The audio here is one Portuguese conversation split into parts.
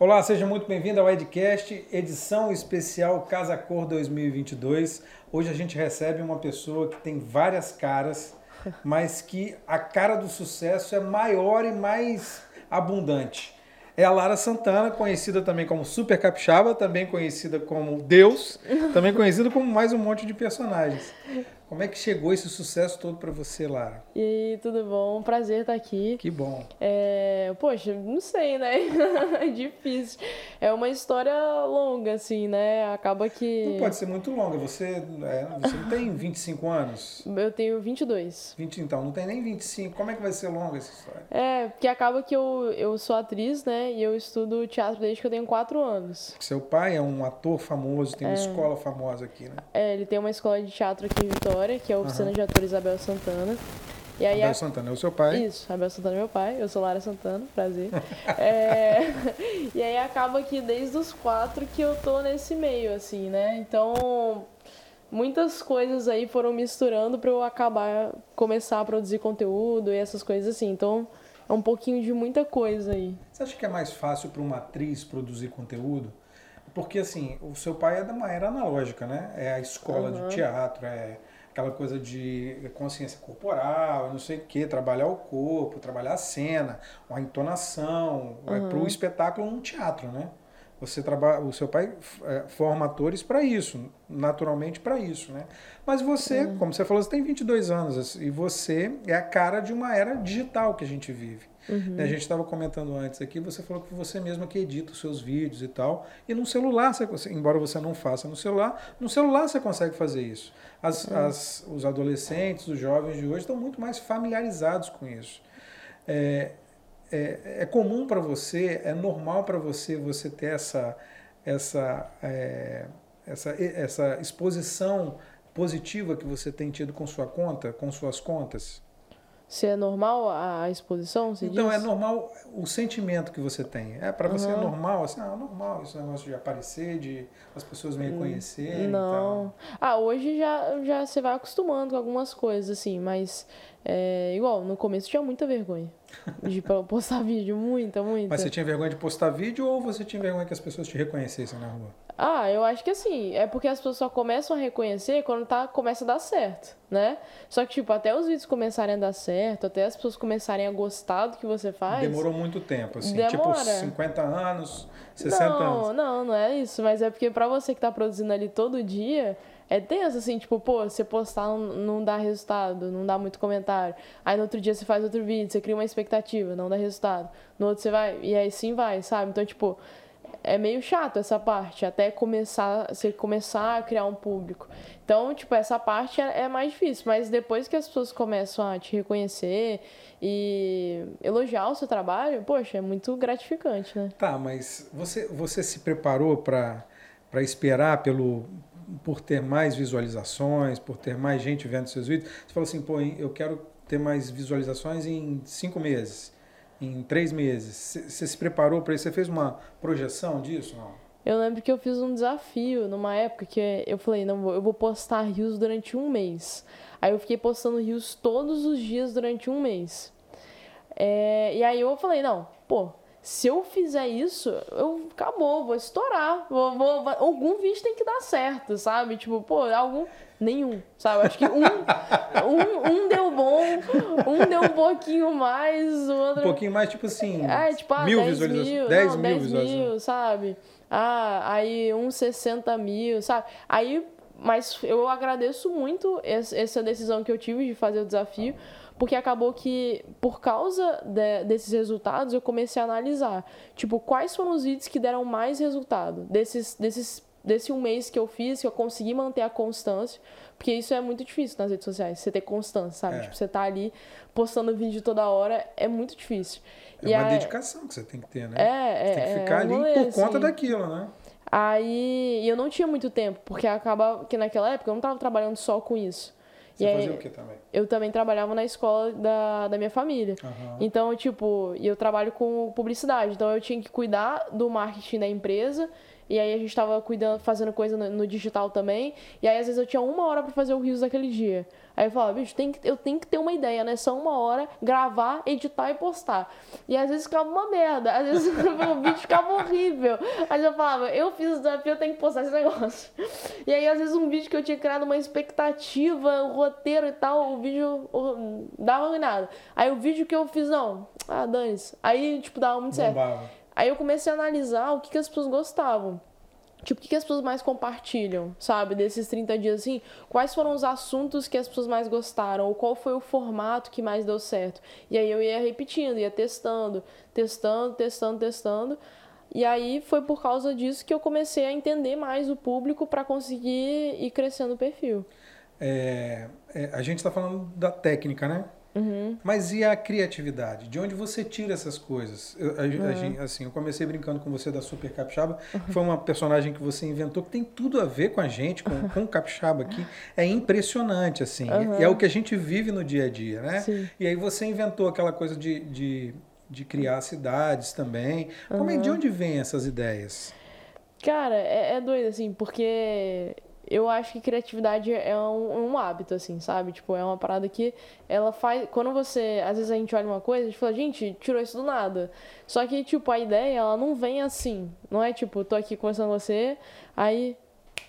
Olá, seja muito bem-vindo ao Edcast, edição especial Casa Cor 2022. Hoje a gente recebe uma pessoa que tem várias caras, mas que a cara do sucesso é maior e mais abundante. É a Lara Santana, conhecida também como Super Capixaba, também conhecida como Deus, também conhecida como mais um monte de personagens. Como é que chegou esse sucesso todo para você, Lara? E tudo bom? Prazer estar aqui. Que bom. É, poxa, não sei, né? Difícil. É uma história longa, assim, né? Acaba que. Não pode ser muito longa. Você, é, você não tem 25 anos? Eu tenho 22. 20, então, não tem nem 25. Como é que vai ser longa essa história? É, porque acaba que eu, eu sou atriz, né? E eu estudo teatro desde que eu tenho 4 anos. Seu pai é um ator famoso, tem uma é. escola famosa aqui, né? É, ele tem uma escola de teatro aqui em Vitória que é a oficina uhum. de ator Isabel Santana. E aí Abel a... Santana é o seu pai? Isso, Abel Santana é meu pai, eu sou Lara Santana, prazer. é... E aí acaba que desde os quatro que eu tô nesse meio, assim, né? Então, muitas coisas aí foram misturando para eu acabar, começar a produzir conteúdo e essas coisas assim. Então, é um pouquinho de muita coisa aí. Você acha que é mais fácil para uma atriz produzir conteúdo? Porque, assim, o seu pai é de uma era analógica, né? É a escola uhum. de teatro, é aquela coisa de consciência corporal, não sei o quê, trabalhar o corpo, trabalhar a cena, a entonação, uhum. é para o espetáculo no teatro, né? Você trabalha, o seu pai é, forma atores para isso, naturalmente para isso, né? Mas você, uhum. como você falou, você tem 22 anos e você é a cara de uma era digital que a gente vive. Uhum. A gente estava comentando antes aqui, você falou que você mesma que edita os seus vídeos e tal. E no celular, você, embora você não faça no celular, no celular você consegue fazer isso. As, uhum. as, os adolescentes, os jovens de hoje estão muito mais familiarizados com isso. É, é, é comum para você, é normal para você você ter essa, essa, é, essa, essa exposição positiva que você tem tido com sua conta, com suas contas? Se é normal a exposição? então, diz? é normal o sentimento que você tem. É Para você uhum. é normal, assim, ah, é normal esse negócio de aparecer, de as pessoas me reconhecerem. Não. Ah, hoje já, já você vai acostumando com algumas coisas, assim, mas é, igual, no começo tinha muita vergonha de postar vídeo, muita, muita. Mas você tinha vergonha de postar vídeo ou você tinha vergonha que as pessoas te reconhecessem na rua? Ah, eu acho que assim, é porque as pessoas só começam a reconhecer quando tá, começa a dar certo, né? Só que, tipo, até os vídeos começarem a dar certo, até as pessoas começarem a gostar do que você faz. Demorou muito tempo, assim, tipo, demora. tipo 50 anos, 60 não, anos. Não, não, não é isso, mas é porque pra você que tá produzindo ali todo dia, é tenso, assim, tipo, pô, você postar não, não dá resultado, não dá muito comentário. Aí no outro dia você faz outro vídeo, você cria uma expectativa, não dá resultado. No outro você vai, e aí sim vai, sabe? Então, tipo, é meio chato essa parte, até começar, você começar a criar um público. Então, tipo, essa parte é, é mais difícil, mas depois que as pessoas começam a te reconhecer e elogiar o seu trabalho, poxa, é muito gratificante, né? Tá, mas você, você se preparou para esperar pelo, por ter mais visualizações, por ter mais gente vendo seus vídeos, você falou assim, pô, eu quero ter mais visualizações em cinco meses, em três meses. Você se preparou para isso? Você fez uma projeção disso? Não? Eu lembro que eu fiz um desafio numa época que eu falei, não, eu vou postar rios durante um mês. Aí eu fiquei postando rios todos os dias durante um mês. É, e aí eu falei, não, pô, se eu fizer isso, eu acabou, vou estourar. Vou, vou, algum vídeo tem que dar certo, sabe? Tipo, pô, algum. Nenhum, sabe? Acho que um, um, um deu bom, um deu um pouquinho mais, o outro. Um pouquinho mais, tipo assim. É, tipo, ah, mil 10 visualizações. Mil, 10 não, mil 10 mil, sabe? Ah, aí uns 60 mil, sabe? Aí, mas eu agradeço muito essa decisão que eu tive de fazer o desafio porque acabou que, por causa de, desses resultados, eu comecei a analisar, tipo, quais foram os vídeos que deram mais resultado desses, desses, desse um mês que eu fiz, que eu consegui manter a constância, porque isso é muito difícil nas redes sociais, você ter constância, sabe? É. Tipo, você tá ali postando vídeo toda hora, é muito difícil. É e uma a... dedicação que você tem que ter, né? É, você tem que é, ficar é, ali por conta assim. daquilo, né? Aí eu não tinha muito tempo, porque acaba que naquela época eu não estava trabalhando só com isso. Você e fazia aí, o que também? Eu também trabalhava na escola da, da minha família. Uhum. Então, tipo, eu trabalho com publicidade. Então, eu tinha que cuidar do marketing da empresa. E aí, a gente estava cuidando, fazendo coisa no, no, digital também. E aí, às vezes, eu tinha uma hora para fazer o rios daquele dia. Aí eu falava, bicho, tem que, eu tenho que ter uma ideia, né? Só uma hora, gravar, editar e postar. E às vezes ficava uma merda, às vezes o vídeo ficava horrível. Mas eu falava, eu fiz o desafio, eu tenho que postar esse negócio. E aí, às vezes, um vídeo que eu tinha criado uma expectativa, o roteiro e tal, o vídeo dava nada. Aí o vídeo que eu fiz, não, ah, dane-se. Aí, tipo, dava muito certo. Aí eu comecei a analisar o que, que as pessoas gostavam. Tipo, o que, as pessoas mais compartilham, sabe? Desses 30 dias, assim, quais foram os assuntos que as pessoas mais gostaram? Ou qual foi o formato que mais deu certo? E aí eu ia repetindo, ia testando, testando, testando, testando. E aí foi por causa disso que eu comecei a entender mais o público para conseguir ir crescendo o perfil. É, é, a gente está falando da técnica, né? Uhum. Mas e a criatividade? De onde você tira essas coisas? Eu, a, uhum. a assim, eu comecei brincando com você da Super Capixaba, uhum. foi uma personagem que você inventou que tem tudo a ver com a gente, com, com o Capixaba aqui. É impressionante, assim. É, é, o que a gente vive no dia a dia, né? Sim. E aí você inventou aquela coisa de, de, de criar cidades também. Como é, de onde vêm essas ideias? Cara, é, é doido, assim, porque eu acho que criatividade é um, um, hábito, assim, sabe? Tipo, é uma parada que ela faz. Quando você. Às vezes a gente olha uma coisa, gente fala, gente, tirou isso do nada. Só que, tipo, a ideia, ela não vem assim. Não é tipo, tô aqui conversando com você, aí.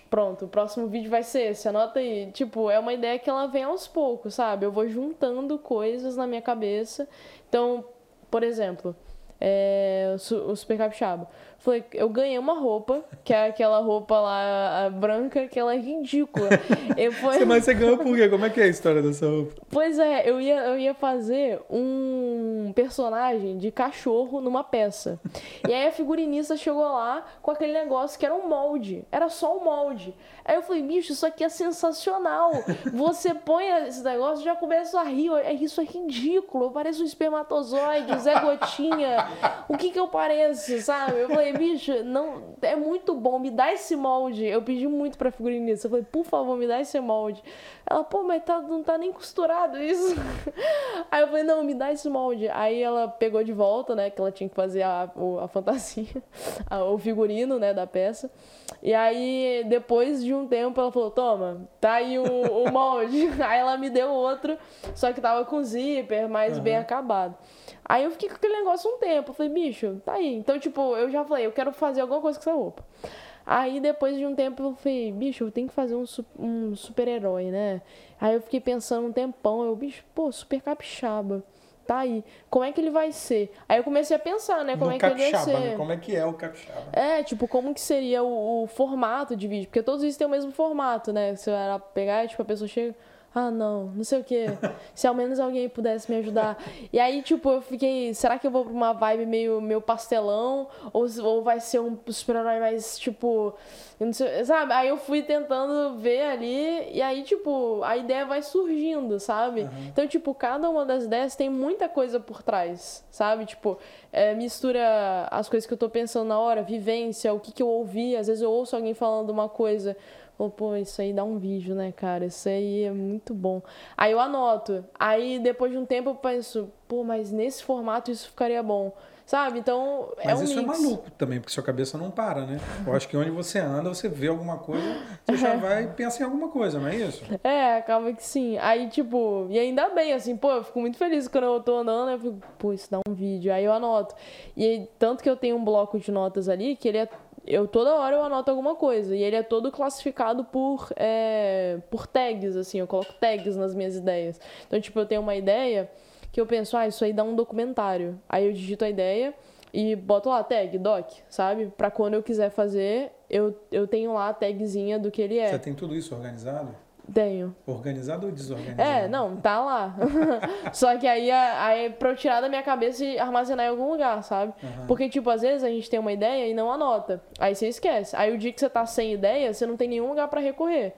Pronto, o próximo vídeo vai ser esse, anota aí. Tipo, é uma ideia que ela vem aos poucos, sabe? Eu vou juntando coisas na minha cabeça. Então, por exemplo, é, o Super Capixaba. Falei, eu ganhei uma roupa, que é aquela roupa lá branca, que ela é ridícula. Eu foi... Mas você ganhou por quê? Como é que é a história dessa roupa? Pois é, eu ia, eu ia fazer um personagem de cachorro numa peça. E aí a figurinista chegou lá com aquele negócio que era um molde. Era só um molde. Aí eu falei, bicho, isso aqui é sensacional. Você põe esse negócio já começa a rir. Isso é ridículo. Eu pareço um espermatozoide, Zé Gotinha. O que que eu pareço, sabe? Eu falei, bicho, não, é muito bom, me dá esse molde. Eu pedi muito pra figurinista. Eu falei, por favor, me dá esse molde. Ela, pô, mas tá, não tá nem costurado isso. Aí eu falei, não, me dá esse molde. Aí ela pegou de volta, né, que ela tinha que fazer a, a, a fantasia, a, o figurino, né, da peça. E aí, depois de um tempo, ela falou, toma, tá aí o, o molde. aí ela me deu outro, só que tava com zíper, mais uhum. bem acabado. Aí eu fiquei com aquele negócio um tempo. Eu falei, bicho, tá aí. Então, tipo, eu já falei, eu quero fazer alguma coisa com essa roupa. Aí depois de um tempo eu falei, bicho, eu tenho que fazer um, um super-herói, né? Aí eu fiquei pensando um tempão, eu, bicho, pô, super capixaba. Tá aí. Como é que ele vai ser? Aí eu comecei a pensar, né? Como é que capixaba, ele vai ser. Né? Como é que é o capixaba? É, tipo, como que seria o, o formato de vídeo? Porque todos os vídeos têm o mesmo formato, né? Você vai pegar, tipo, a pessoa chega ah, não, não sei o quê. Se ao menos alguém pudesse me ajudar. E aí, tipo, eu fiquei, será que eu vou pra uma vibe meio, meio pastelão? Ou, ou vai ser um super-herói mais, tipo, sei, sabe? Aí eu fui tentando ver ali, e aí, tipo, a ideia vai surgindo, sabe? Uhum. Então, tipo, cada uma das ideias tem muita coisa por trás, sabe? Tipo, é, mistura as coisas que eu tô pensando na hora, vivência, o que, que eu ouvi. Às vezes eu ouço alguém falando uma coisa Falou, pô, isso aí dá um vídeo, né, cara? Isso aí é muito bom. Aí eu anoto. Aí depois de um tempo eu penso, pô, mas nesse formato isso ficaria bom. Sabe? Então, é Mas um isso é mix. é maluco também, porque sua cabeça não para, né? Eu acho que onde você anda, você vê alguma coisa, você já vai e pensa em alguma coisa, não é isso? É, acaba que sim. Aí, tipo, e ainda bem, assim, pô, eu fico muito feliz quando eu tô andando, eu fico, pô, isso dá um vídeo. Aí eu anoto. E tanto que eu tenho um bloco de notas ali, que ele é eu toda hora eu anoto alguma coisa. E ele é todo classificado por é, por tags assim eu coloco tags nas minhas ideias. Então tipo eu tenho uma ideia que eu penso ah isso aí dá um documentário. Aí eu digito a ideia e boto lá tag doc sabe? Para quando eu quiser fazer eu, eu tenho lá a tagzinha do que ele é. Você tem tudo isso organizado tenho. Organizado ou desorganizado? É, não, tá lá. Só que aí, aí pra eu tirar da minha cabeça e armazenar em algum lugar, sabe? Uhum. Porque, tipo, às vezes a gente tem uma ideia e não anota. Aí você esquece. Aí o dia que você tá sem ideia, você não tem nenhum lugar para recorrer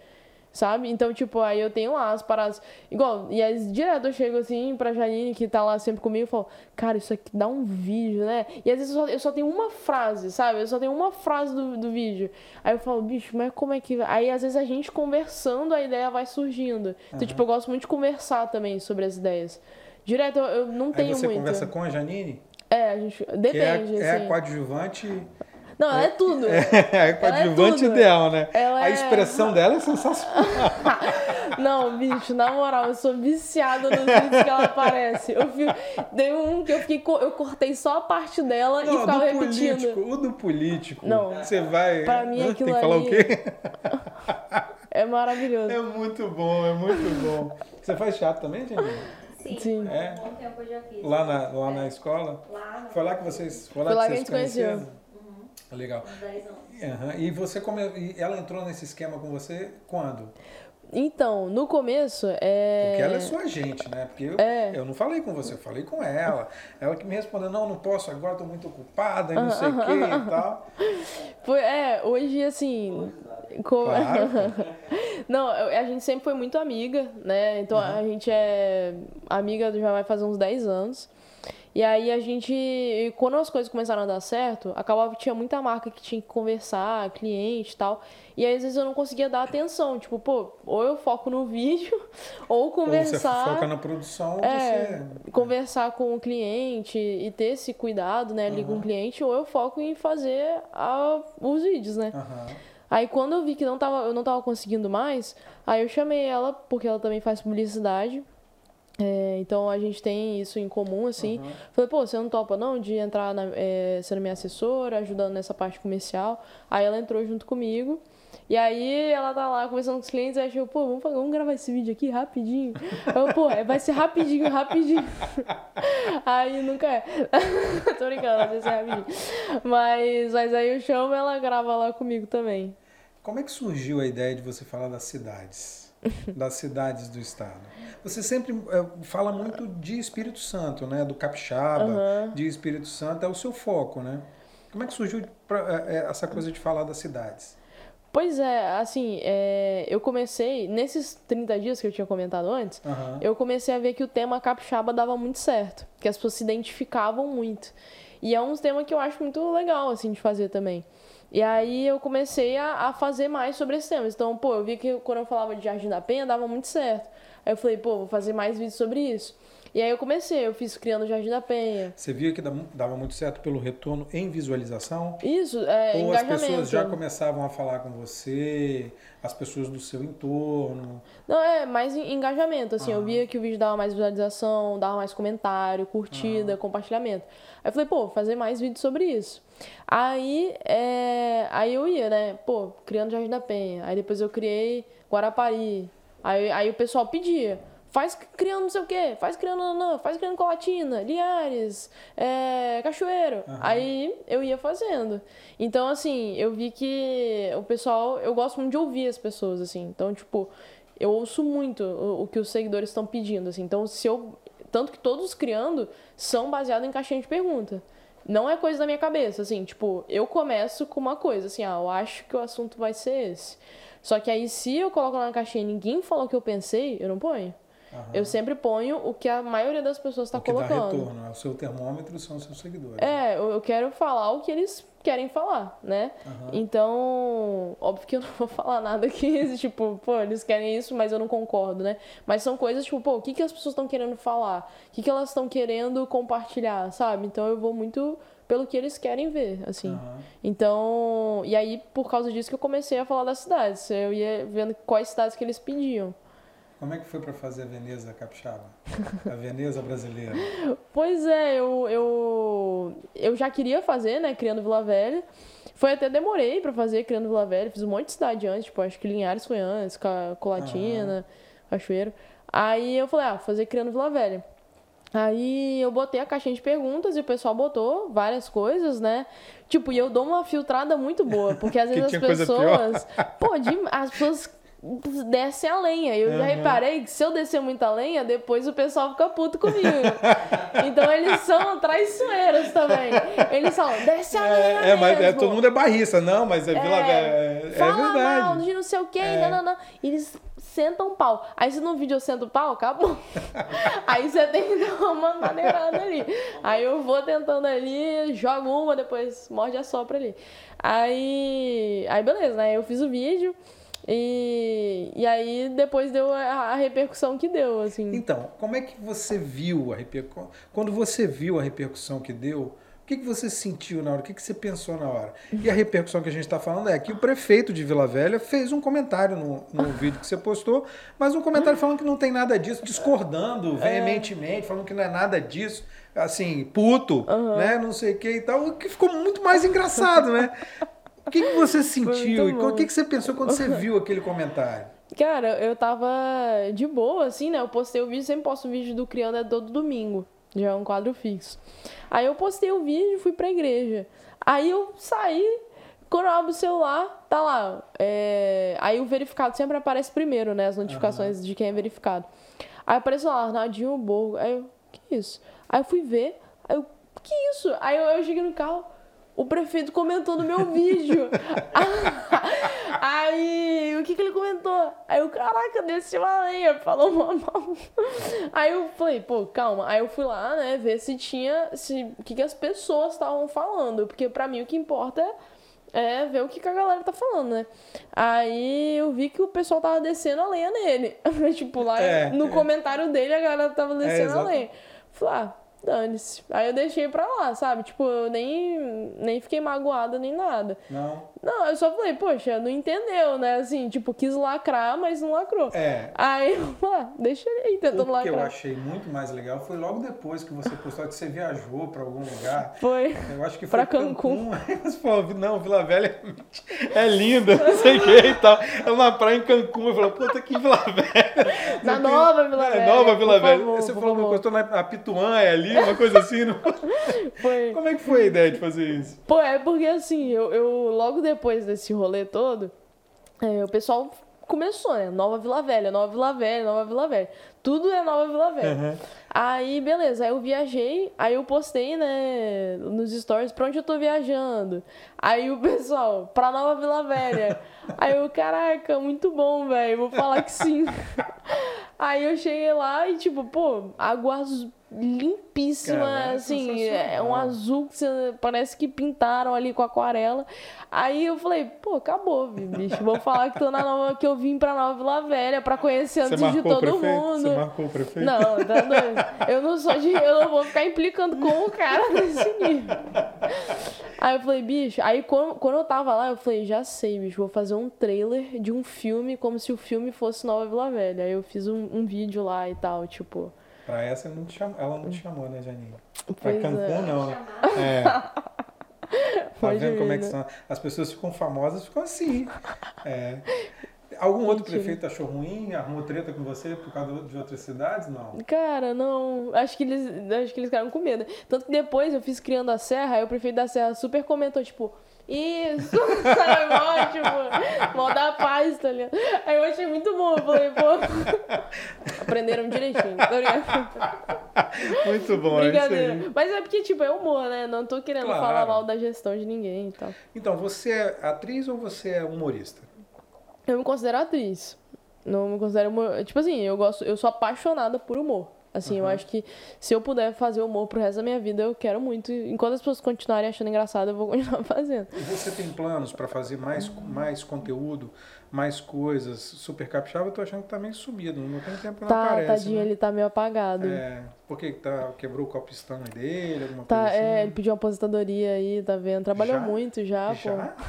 sabe? Então, tipo, aí eu tenho lá as paradas. Igual, e aí direto eu chego assim pra Janine, que tá lá sempre comigo, e falo, cara, isso aqui dá um vídeo, né? E às vezes eu só, eu só tenho uma frase, sabe? Eu só tenho uma frase do, do vídeo. Aí eu falo, bicho, mas como é que. Aí às vezes a gente conversando, a ideia vai surgindo. Então, uhum. tipo, eu gosto muito de conversar também sobre as ideias. Direto eu, eu não tenho muito. Você muito. conversa com a Janine? É, a gente. Depende. Que é, é a coadjuvante não, ela é tudo. É, é coadjuvante é ideal, né? Ela a é expressão dela é sensacional. Não, bicho, na moral, eu sou viciada nos vídeos que ela aparece. Eu fico, dei um que eu fiquei, eu cortei só a parte dela Não, e ficava do repetindo. político, o do político. Não. Você vai. Pra mim, Hã? aquilo Tem que falar ali- o quê? É maravilhoso. É muito bom, é muito bom. Você faz teatro também, Janine? Sim, Sim. É? um bom tempo eu já fiz. Lá na, lá na escola? Lá, no- Foi lá que vocês, foi lá Foi lá que que a vocês gente conheceu. Conheceram? Legal. uns 10 anos. Aham. E você come... e ela entrou nesse esquema com você quando? Então, no começo, é. Porque ela é sua agente, né? Porque eu, É. eu não falei com você, eu falei com ela. Ela que me respondeu, não, não posso agora, tô muito ocupada e não sei o que e tal. Foi, é, hoje, assim. Co- Claro. Não, a gente sempre foi muito amiga, né? Então a gente é amiga já vai fazer uns 10 anos. E aí a gente, quando as coisas começaram a dar certo, acabava que tinha muita marca que tinha que conversar, cliente e tal. E aí às vezes eu não conseguia dar atenção. Tipo, pô, ou eu foco no vídeo, ou Ou você conversar. foca na produção, É, você... conversar com o cliente e ter esse cuidado, né, ali com o cliente, ou eu foco em fazer a- os vídeos, né? Aham. Aí quando eu vi que não tava, eu não tava conseguindo mais, aí eu chamei ela, porque ela também faz publicidade. É, então a gente tem isso em comum, assim. Falei, pô, você não topa não de entrar na, é, sendo minha assessora, ajudando nessa parte comercial. Aí ela entrou junto comigo. E aí ela tá lá conversando com os clientes, aí achou, pô, vamos, fazer- vamos gravar esse vídeo aqui rapidinho. Eu, pô, é, vai ser rapidinho, rapidinho. Aí nunca é. Tô brincando, vai ser rapidinho. Mas, mas aí eu chamo ela grava lá comigo também. Como é que surgiu a ideia de você falar das cidades? das cidades do estado? Você sempre eh, fala muito de Espírito Santo, né? Do capixaba, Aham. de Espírito Santo, é o seu foco, né? Como é que surgiu pra- eh, essa coisa de falar das cidades? Pois é, assim, é, eu comecei, nesses 30 dias que eu tinha comentado antes, Aham. eu comecei a ver que o tema capixaba dava muito certo, que as pessoas se identificavam muito. E é um tema que eu acho muito legal, assim, de fazer também. E aí eu comecei a, a fazer mais sobre esse tema. Então, pô, eu vi que quando eu falava de Jardim da Penha, dava muito certo. Aí eu falei, pô, vou fazer mais vídeos sobre isso. E aí eu comecei, eu fiz Criando Jardim da Penha. Você via que dava muito certo pelo retorno em visualização? Isso, é, Ou as pessoas já começavam a falar com você, as pessoas do seu entorno? Não, é mais engajamento, assim, eu via que o vídeo dava mais visualização, dava mais comentário, curtida, compartilhamento. Aí eu falei, pô, fazer mais vídeos sobre isso. Aí, é, aí eu ia, né, pô, criando Jardim da Penha. Aí depois eu criei Guarapari. Aí, aí o pessoal pedia, faz criando não sei o quê, faz criando nanã, faz criando Colatina, Liares, é, Cachoeiro. Aí eu ia fazendo. Então, assim, eu vi que o pessoal, eu gosto muito de ouvir as pessoas, assim. Então, tipo, eu ouço muito o, o que os seguidores estão pedindo, assim. Então, se eu. Tanto que todos os criando são baseados em caixinha de pergunta. Não é coisa da minha cabeça, assim, tipo, eu começo com uma coisa, assim, ah, eu acho que o assunto vai ser esse. Só que aí, se eu coloco lá na caixinha e ninguém falou o que eu pensei, eu não ponho. Aham. Eu sempre ponho o que a maioria das pessoas está o que dá colocando. retorno, é o seu termômetro são os seus seguidores. É, eu eu quero falar o que eles querem falar, né? Então, óbvio que eu não vou falar nada que, tipo, pô, eles querem isso, mas eu não concordo, né? Mas são coisas, tipo, pô, o que, que as pessoas estão querendo falar? O que, que elas estão querendo compartilhar, sabe? Então eu vou muito pelo que eles querem ver, assim. Aham. Então, e aí, por causa disso que eu comecei a falar das cidades. Eu ia vendo quais cidades que eles pediam. Como é que foi para fazer a Veneza capixaba? A Veneza brasileira? Pois é, eu, eu, eu já queria fazer, né, Criando Vila Velha. Foi até demorei pra fazer Criando Vila Velha. Fiz um monte de cidade antes, tipo, acho que Linhares foi antes, Colatina, Cachoeiro. Aí eu falei, ah, vou fazer Criando Vila Velha. Aí eu botei a caixinha de perguntas e o pessoal botou várias coisas, né? Tipo, e eu dou uma filtrada muito boa, porque às vezes as pessoas. Pô, de- as pessoas descem a lenha. Eu já Uhum. reparei que se eu descer muita lenha, depois o pessoal fica puto comigo. então eles são traiçoeiros também. Eles falam, desce a lenha. É, é, mas é, mesmo. todo mundo é barrista, não, mas é Vila Velha. É, é Fala mal de não sei o que, É. não, não, não. Eles sentam pau. Aí se no vídeo eu sento o pau, acabou. aí você tem que dar uma maneirada ali. Aí eu vou tentando ali, jogo uma, depois morde a sopra ali. Aí, aí beleza, né? Eu fiz o vídeo e, e aí depois deu a, a repercussão que deu, assim. Então, como é que você viu a repercussão? Quando você viu a repercussão que deu, O que, que você sentiu na hora? O que, que você pensou na hora? E a repercussão que a gente está falando é que o prefeito de Vila Velha fez um comentário no, no vídeo que você postou, mas um comentário falando que não tem nada disso, discordando veementemente, falando que não é nada disso, assim, puto, uhum. né? Não sei o que e tal, o que ficou muito mais engraçado, né? O que, que você sentiu? E o que, que você pensou quando você viu aquele comentário? Cara, eu tava de boa, assim, né? Eu postei o vídeo, sempre posto um vídeo do Criando é todo domingo. Já é um quadro fixo. Aí eu postei o vídeo e fui pra igreja. Aí eu saí, quando eu abro o celular, tá lá. É... Aí o verificado sempre aparece primeiro, né? As notificações uhum. de quem é verificado. Aí apareceu lá, Arnaldinho Borgo. Aí eu, que isso? Aí eu fui ver, aí eu, que isso? Aí eu, eu cheguei no carro, o prefeito comentou no meu vídeo. aí, o que que ele comentou? Aí eu, caraca, desci uma lenha, falou mal. Aí eu falei, pô, calma. Aí eu fui lá, né, ver se tinha, se, o que que as pessoas estavam falando. Porque pra mim o que importa é, é ver o que, que a galera tá falando, né? Aí eu vi que o pessoal tava descendo a lenha nele. tipo, lá é, no é. comentário dele a galera tava descendo é, a lenha. Falei, ah, dane-se. Aí eu deixei pra lá, sabe? Tipo, eu nem, nem fiquei magoada nem nada. Não. Não, eu só falei, poxa, não entendeu, né? Assim, tipo, quis lacrar, mas não lacrou. É. Aí, ah, deixa ele tentando lacrar. O que eu achei muito mais legal foi logo depois que você postou que você viajou pra algum lugar. Foi. Eu acho que foi pra Cancún. Cancún. Você falou, não, Vila Velha é linda, não sei o que e tal. É uma praia em Cancún. Eu falei, puta, que Vila Velha. Na nova Vila Velha. É, nova Vila Velha. Favor, você falou, favor. postou na Pituã, é ali, uma coisa assim. Não... Foi. Como é que foi a ideia de fazer isso? Pô, é porque assim, eu, eu logo depois desse rolê todo, é, o pessoal começou, né? Nova Vila Velha, Nova Vila Velha, Nova Vila Velha. Tudo é Nova Vila Velha. Uhum. Aí, beleza, aí eu viajei, aí eu postei, né, nos stories pra onde eu tô viajando. Aí o pessoal, pra Nova Vila Velha. aí eu, caraca, muito bom, velho, vou falar que sim. aí eu cheguei lá e, tipo, pô, água azul limpíssima, Cara, é assim, é um azul que parece que pintaram ali com aquarela. Aí eu falei, pô, acabou, bicho. Vou falar que tô na nova, que eu vim pra Nova Vila Velha pra conhecer antes de todo mundo. Você marcou o prefeito? Não, tá doido. Eu não sou de. Eu não vou ficar implicando com o cara nesse nível. Aí eu falei, bicho, aí quando, quando eu tava lá, eu falei, já sei, bicho, vou fazer um trailer de um filme como se o filme fosse Nova Vila Velha. Aí eu fiz um, um vídeo lá e tal, tipo. Pra essa não te chamou, ela não te chamou, né, Janine? Pra pois Cancún é. não, né? É. Tá vendo como é que são? As pessoas ficam famosas, ficam assim. É. Algum outro prefeito achou ruim, arrumou treta com você por causa de outras cidades? Não. Cara, não. Acho que eles, acho que eles ficaram com medo. Tanto que depois eu fiz Criando a Serra, aí o prefeito da Serra super comentou, tipo, isso! Saiu ótimo! Mó da paz, tá ligado? Aí eu achei muito bom. Eu falei, pô. Aprenderam direitinho. Muito bom, Brincadeira. É Mas é porque, tipo, é humor, né? Não tô querendo claro. falar mal da gestão de ninguém e tal. Então, você é atriz ou você é humorista? Eu me considero atriz. Não me considero. Tipo assim, eu gosto. Eu sou apaixonada por humor. Assim, uhum. eu acho que se eu puder fazer humor pro resto da minha vida, eu quero muito. Enquanto as pessoas continuarem achando engraçado, eu vou continuar fazendo. E você tem planos para fazer mais, mais conteúdo, mais coisas? Super Capixaba, eu tô achando que tá meio sumido, não tem tempo, não tá, aparece. Tadinho, né? ele tá meio apagado. É, porque tá, quebrou o copo stand dele, alguma tá, coisa assim? É, ele pediu uma aposentadoria aí, tá vendo? Trabalhou já? muito já, já? pô.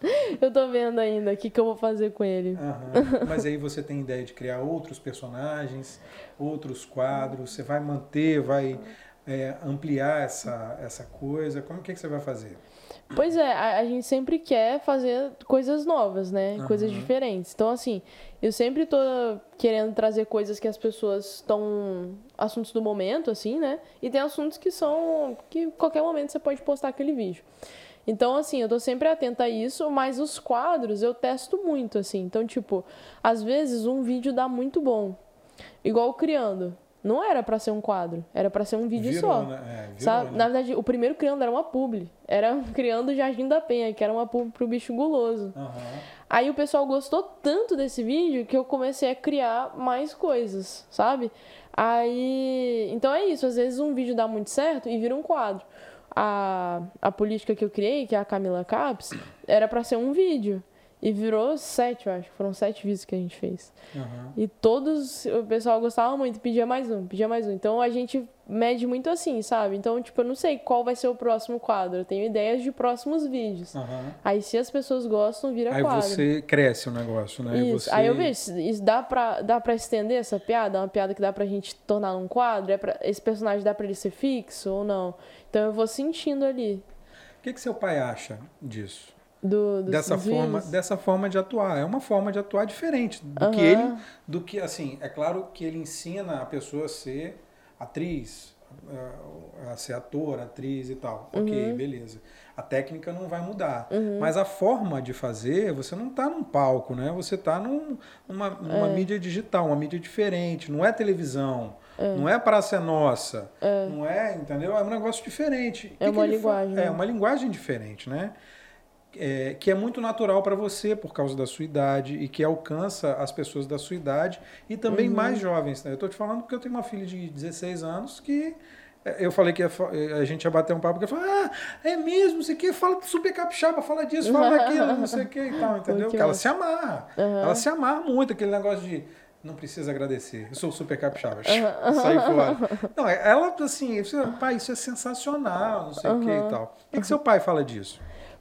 Eu tô vendo ainda o que, que eu vou fazer com ele. Uhum. Mas aí você tem ideia de criar outros personagens, outros quadros, você vai manter, vai é, ampliar essa, essa coisa? Como que, que você vai fazer? Pois é, a, a gente sempre quer fazer coisas novas, né? Uhum. Coisas diferentes. Então, assim, eu sempre tô querendo trazer coisas que as pessoas estão. assuntos do momento, assim, né? E tem assuntos que são. que qualquer momento você pode postar aquele vídeo. Então, assim, eu tô sempre atenta a isso, mas os quadros eu testo muito, assim. Então, tipo, às vezes um vídeo dá muito bom. Igual criando. Não era para ser um quadro, era para ser um vídeo virou, só. Né? É, virou? Né? Na verdade, o primeiro criando era uma publi. Era criando Jardim da Penha, que era uma publi pro bicho guloso. Uhum. Aí o pessoal gostou tanto desse vídeo que eu comecei a criar mais coisas, sabe? Aí. Então é isso, às vezes um vídeo dá muito certo e vira um quadro a, a política que eu criei, que é a Camila Caps, era para ser um vídeo. E virou sete, eu acho. Foram sete vídeos que a gente fez. Aham. E todos, o pessoal gostava muito, pedia mais um, pedia mais um. Então a gente mede muito assim, sabe? Então, tipo, eu não sei qual vai ser o próximo quadro. Eu tenho ideias de próximos vídeos. Aham. Aí se as pessoas gostam, vira Aí quadro. você cresce o negócio, né? Isso. Você... Aí eu vejo, isso dá pra, dá pra estender essa piada? É uma piada que dá pra gente tornar num quadro? É pra, esse personagem dá pra ele ser fixo ou não? Então eu vou sentindo ali. O que, que seu pai acha disso? Do, dos, dessa forma, dessa forma de atuar. É uma forma de atuar diferente do que Aham. ele, do que assim, é claro que ele ensina a pessoa a ser atriz, a- a ser ator, atriz e tal. Uhum. Ok, beleza. A técnica não vai mudar, mas a forma de fazer, você não está num palco, né? Você está num, numa, numa É. mídia digital, uma mídia diferente. Não é televisão, não é Praça é Nossa, não é, entendeu? É um negócio diferente. É que que uma fa- linguagem, É né? uma linguagem diferente, né? É, que é muito natural para você por causa da sua idade e que alcança as pessoas da sua idade e também Uhum. mais jovens. Né? Eu estou te falando porque eu tenho uma filha de 16 anos que é, eu falei que fa- a gente ia bater um papo, porque ela falou, ah, é mesmo, não sei o que, fala super capixaba, fala disso, fala daquilo, não sei o que e tal, entendeu? que Porque ela se amarra, Aham. ela se amarra muito, aquele negócio de não precisa agradecer, eu sou super capixaba, sai fora. Não, é- ela, assim, pai, isso é sensacional, não sei o que e tal. O que, que seu pai fala disso?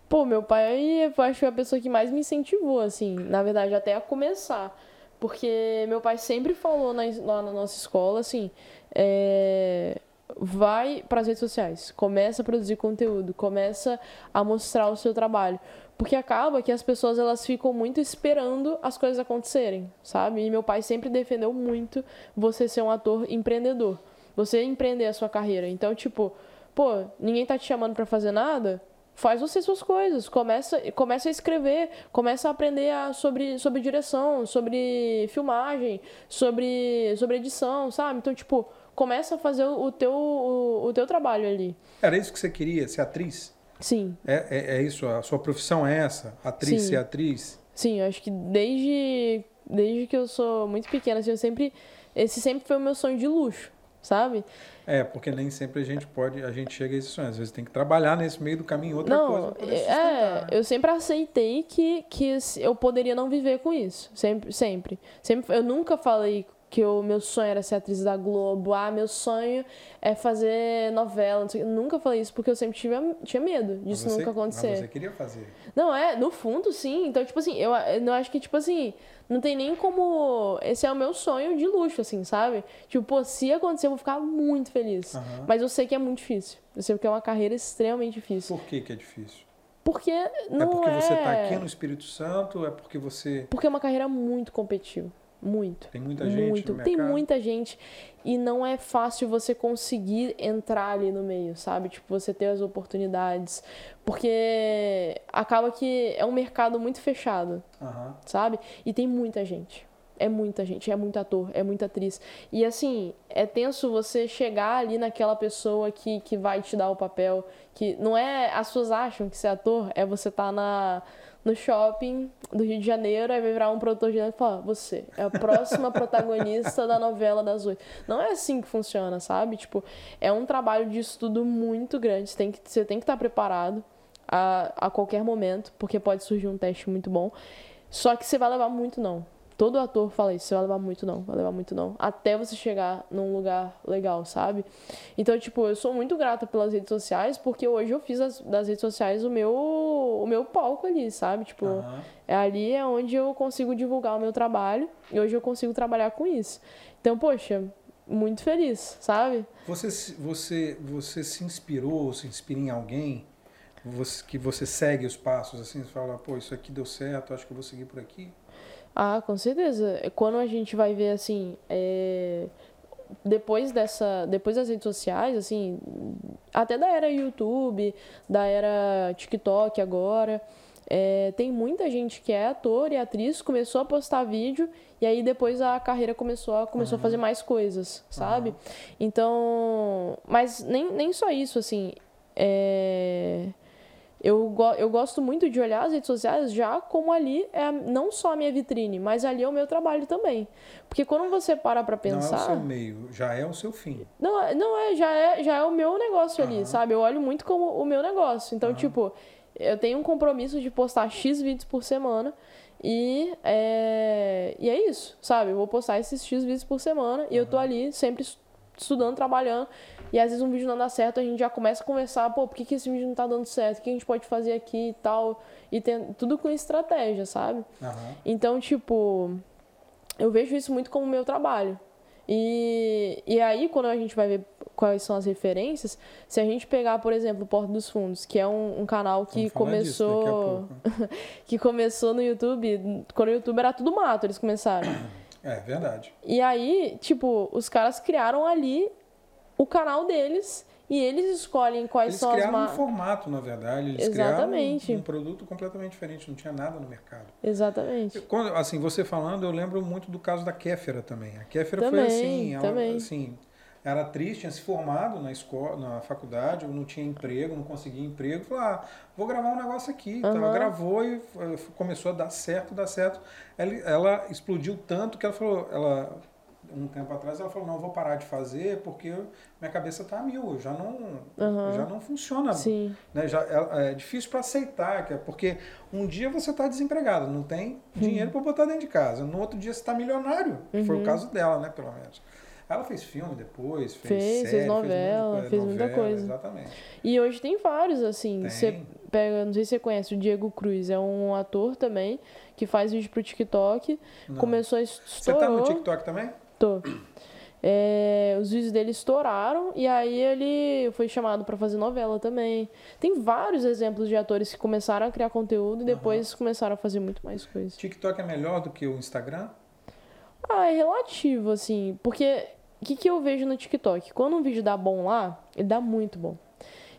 Pô, meu pai, eu acho que foi a pessoa que mais me incentivou, assim, na verdade, até a começar. Porque meu pai sempre falou na, lá na nossa escola, assim, é, vai para as redes sociais, começa a produzir conteúdo, começa a mostrar o seu trabalho. Porque acaba que as pessoas elas ficam muito esperando as coisas acontecerem, sabe? E meu pai sempre defendeu muito você ser um ator empreendedor. Você empreender a sua carreira. Então, tipo, pô, ninguém tá te chamando pra fazer nada? Faz você suas coisas, começa, começa a escrever, começa a aprender a- sobre, sobre direção, sobre filmagem, sobre, sobre edição, sabe? Então, tipo, começa a fazer o teu, o, o teu trabalho ali. Era isso que você queria, ser atriz? Sim, É, é, é isso, a sua profissão é essa? Atriz, Sim. ser atriz? sim, acho que desde, desde que eu sou muito pequena, assim, eu sempre. Esse sempre foi o meu sonho de luxo, sabe? É, porque nem sempre a gente pode, a gente chega a esse sonho. Às vezes tem que trabalhar nesse meio do caminho outra coisa Não, pra poder é, eu sempre aceitei que, que eu poderia não viver com isso. Sempre, sempre. sempre eu nunca falei que o meu sonho era ser atriz da Globo. Ah, meu sonho é fazer novela. Não sei, o quê. eu nunca falei isso porque eu sempre tive, tinha medo Mas disso você- nunca acontecer. Mas você queria fazer. Não, é, no fundo, sim. Então, tipo assim, eu, eu acho que, tipo assim, não tem nem como. Esse é o meu sonho de luxo, assim, sabe? Tipo, pô, se acontecer, eu vou ficar muito feliz. Aham. Mas eu sei que é muito difícil. Eu sei que é uma carreira extremamente difícil. Por que que é difícil? Porque não é porque você tá é- aqui no Espírito Santo? É porque você Porque é uma carreira muito competitiva. Muito. tem muita gente muito. Tem muita gente e não é fácil você conseguir entrar ali no meio, sabe? Tipo, você ter as oportunidades. Porque acaba que é um mercado muito fechado, Aham. sabe? E tem muita gente. É muita gente, é muito ator, é muita atriz. E assim, é tenso você chegar ali naquela pessoa que, que vai te dar o papel. Que não é. As pessoas acham que ser ator é você estar na, no shopping do Rio de Janeiro, aí vai virar um produtor de e fala, você é a próxima protagonista da novela das oito. Não é assim que funciona, sabe? Tipo, é um trabalho de estudo muito grande. Você tem que, você tem que estar preparado a, a qualquer momento, porque pode surgir um teste muito bom. Só que você vai levar muito não. Todo ator fala isso, você vai levar muito não, vai levar muito não. Até você chegar num lugar legal, sabe? Então, tipo, eu sou muito grata pelas redes sociais, porque hoje eu fiz das, das redes sociais o meu, o meu palco ali, sabe? Tipo, Aham. é ali é onde eu consigo divulgar o meu trabalho e hoje eu consigo trabalhar com isso. Então, poxa, muito feliz, sabe? Você, se- você, você se inspirou ou se inspira em alguém você- que você segue os passos assim? Você fala, pô, isso aqui deu certo, acho que eu vou seguir por aqui? Ah, com certeza. Quando a gente vai ver assim, é, depois dessa, depois das redes sociais, assim, até da era YouTube, da era TikTok agora, é, tem muita gente que é ator e atriz, começou a postar vídeo e aí depois a carreira começou a, começou a fazer mais coisas, sabe? Então, mas nem, nem só isso, assim, é, eu, go- eu gosto muito de olhar as redes sociais já como ali é não só a minha vitrine, mas ali é o meu trabalho também. Porque quando você para pra Não é o pensar. seu meio, já é o seu fim. Não, é- não é, já é, já é o meu negócio ali, Aham. sabe? Eu olho muito como o meu negócio. Então, tipo, eu tenho um compromisso de postar X vídeos por semana. E é, e é isso, sabe? Eu vou postar esses X vídeos por semana e eu tô ali sempre estudando, trabalhando. E às vezes um vídeo não dá certo, a gente já começa a conversar, pô, por que, que esse vídeo não tá dando certo? O que a gente pode fazer aqui e tal? E tem tudo com estratégia, sabe? Aham. Então, tipo, eu vejo isso muito como meu trabalho. E, e aí, quando a gente vai ver quais são as referências, se a gente pegar, por exemplo, o Porto dos Fundos, que é um, um canal que começou. que começou no YouTube, quando o YouTube era tudo mato, eles começaram. É verdade. E aí, tipo, os caras criaram ali o canal deles e eles escolhem quais Eles são as criaram um ma... formato, na verdade. Eles Exatamente. criaram um, um produto completamente diferente, não tinha nada no mercado. Exatamente. Quando, assim, você falando, eu lembro muito do caso da Kéfera também. A Kéfera Também, foi assim, ela, também. assim, era atriz, tinha se formado na escola, na faculdade, ou não tinha emprego, não conseguia emprego, falou, ah, vou gravar um negócio aqui. Então, ela gravou e eh, começou a dar certo, dar certo. Ela, ela explodiu tanto que ela falou, ela um tempo atrás ela falou, não, eu vou parar de fazer porque minha cabeça tá a mil, eu já não, Aham. já não funciona Sim. né? Já, é, é difícil para aceitar, é porque um dia você está desempregado, não tem dinheiro para botar dentro de casa. No outro dia você está milionário, que foi o Uhum. caso dela, né, pelo menos. Ela fez filme depois, fez, Fez, fez série, novela, fez muita novela, coisa. Exatamente. E hoje tem vários, assim. Tem. Você pega, não sei se você conhece, o Diego Cruz, é um ator também que faz vídeo pro TikTok. Não. Começou a Você estourar. tá no TikTok também? Tô. É, os vídeos dele estouraram e aí ele foi chamado pra fazer novela também. Tem vários exemplos de atores que começaram a criar conteúdo e depois começaram a fazer muito mais coisas. TikTok é melhor do que o Instagram? Ah, é relativo, assim, porque o que, que eu vejo no TikTok? Quando um vídeo dá bom lá, ele dá muito bom.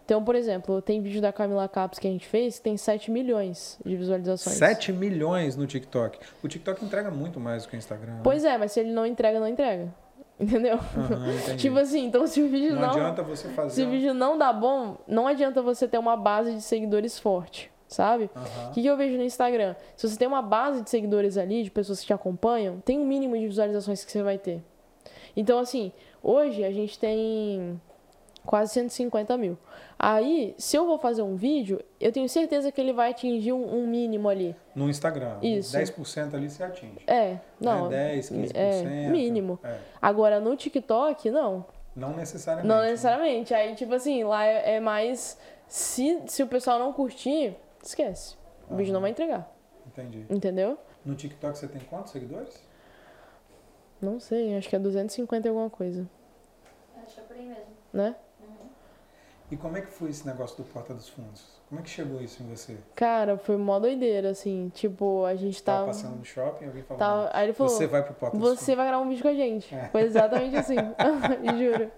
Então, por exemplo, tem vídeo da Camila Caps que a gente fez que tem 7 milhões de visualizações. 7 milhões no TikTok. O TikTok entrega muito mais do que o Instagram. né? Pois é, mas se ele não entrega, não entrega. Entendeu? Entendi. tipo assim, então se o vídeo não, não, adianta você fazer. se o vídeo não dá bom, não adianta você ter uma base de seguidores forte, sabe? O que, que eu vejo no Instagram? Se você tem uma base de seguidores ali, de pessoas que te acompanham, tem um mínimo de visualizações que você vai ter. Então, assim, hoje a gente tem quase 150 mil. Aí, se eu vou fazer um vídeo, eu tenho certeza que ele vai atingir um, um mínimo ali. No Instagram. Isso. 10% ali você atinge. É, não. Né? 10, 15%. é, mínimo. É. Agora, no TikTok, não. Não necessariamente. Não né? necessariamente. Aí, tipo assim, lá é, é mais. Se, se o pessoal não curtir, esquece. O vídeo não vai entregar. Entendi. Entendeu? No TikTok você tem quantos seguidores? Não sei, acho que é 250 e alguma coisa, Acho que é por aí mesmo. né? E como é que foi esse negócio do Porta dos Fundos? Como é que chegou isso em você? Cara, foi mó doideira, assim. Tipo, a gente Tava tava. passando no shopping, alguém falou, tava "Não, aí ele falou. você vai pro Porta dos Você vai gravar um vídeo com a gente. É. Foi exatamente assim. Juro.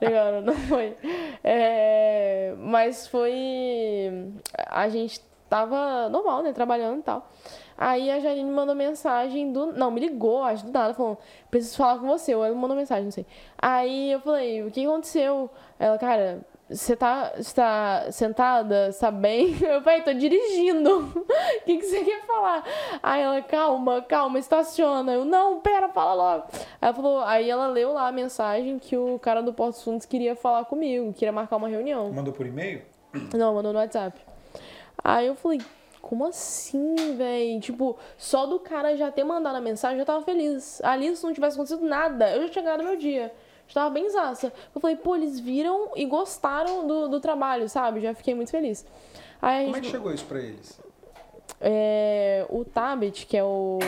Legal, não foi. É, mas foi. A gente tava normal, né? Trabalhando e tal. Aí a Janine mandou mensagem do. Não, me ligou, acho, do nada, falando, preciso falar com você. Ou ela mandou mensagem, não sei. Aí eu falei, o que aconteceu? Ela, cara, você tá, tá sentada? Você tá bem? Eu falei, tô dirigindo. O que, que você quer falar? Aí ela, calma, calma, estaciona. Eu, não, pera, fala logo. Aí ela falou, aí ela leu lá a mensagem que o cara do Porto Fundos queria falar comigo, queria marcar uma reunião. Mandou por e-mail? Não, mandou no WhatsApp. Aí eu falei, como assim, véi? Tipo, só do cara já ter mandado a mensagem, eu já tava feliz. Ali, se não tivesse acontecido nada, eu já tinha ganhado meu dia. Já tava bem zaça. Eu falei, pô, eles viram e gostaram do, do trabalho, sabe? Já fiquei muito feliz. Aí Como é gente, que chegou isso pra eles? é, o Tabet, que é o.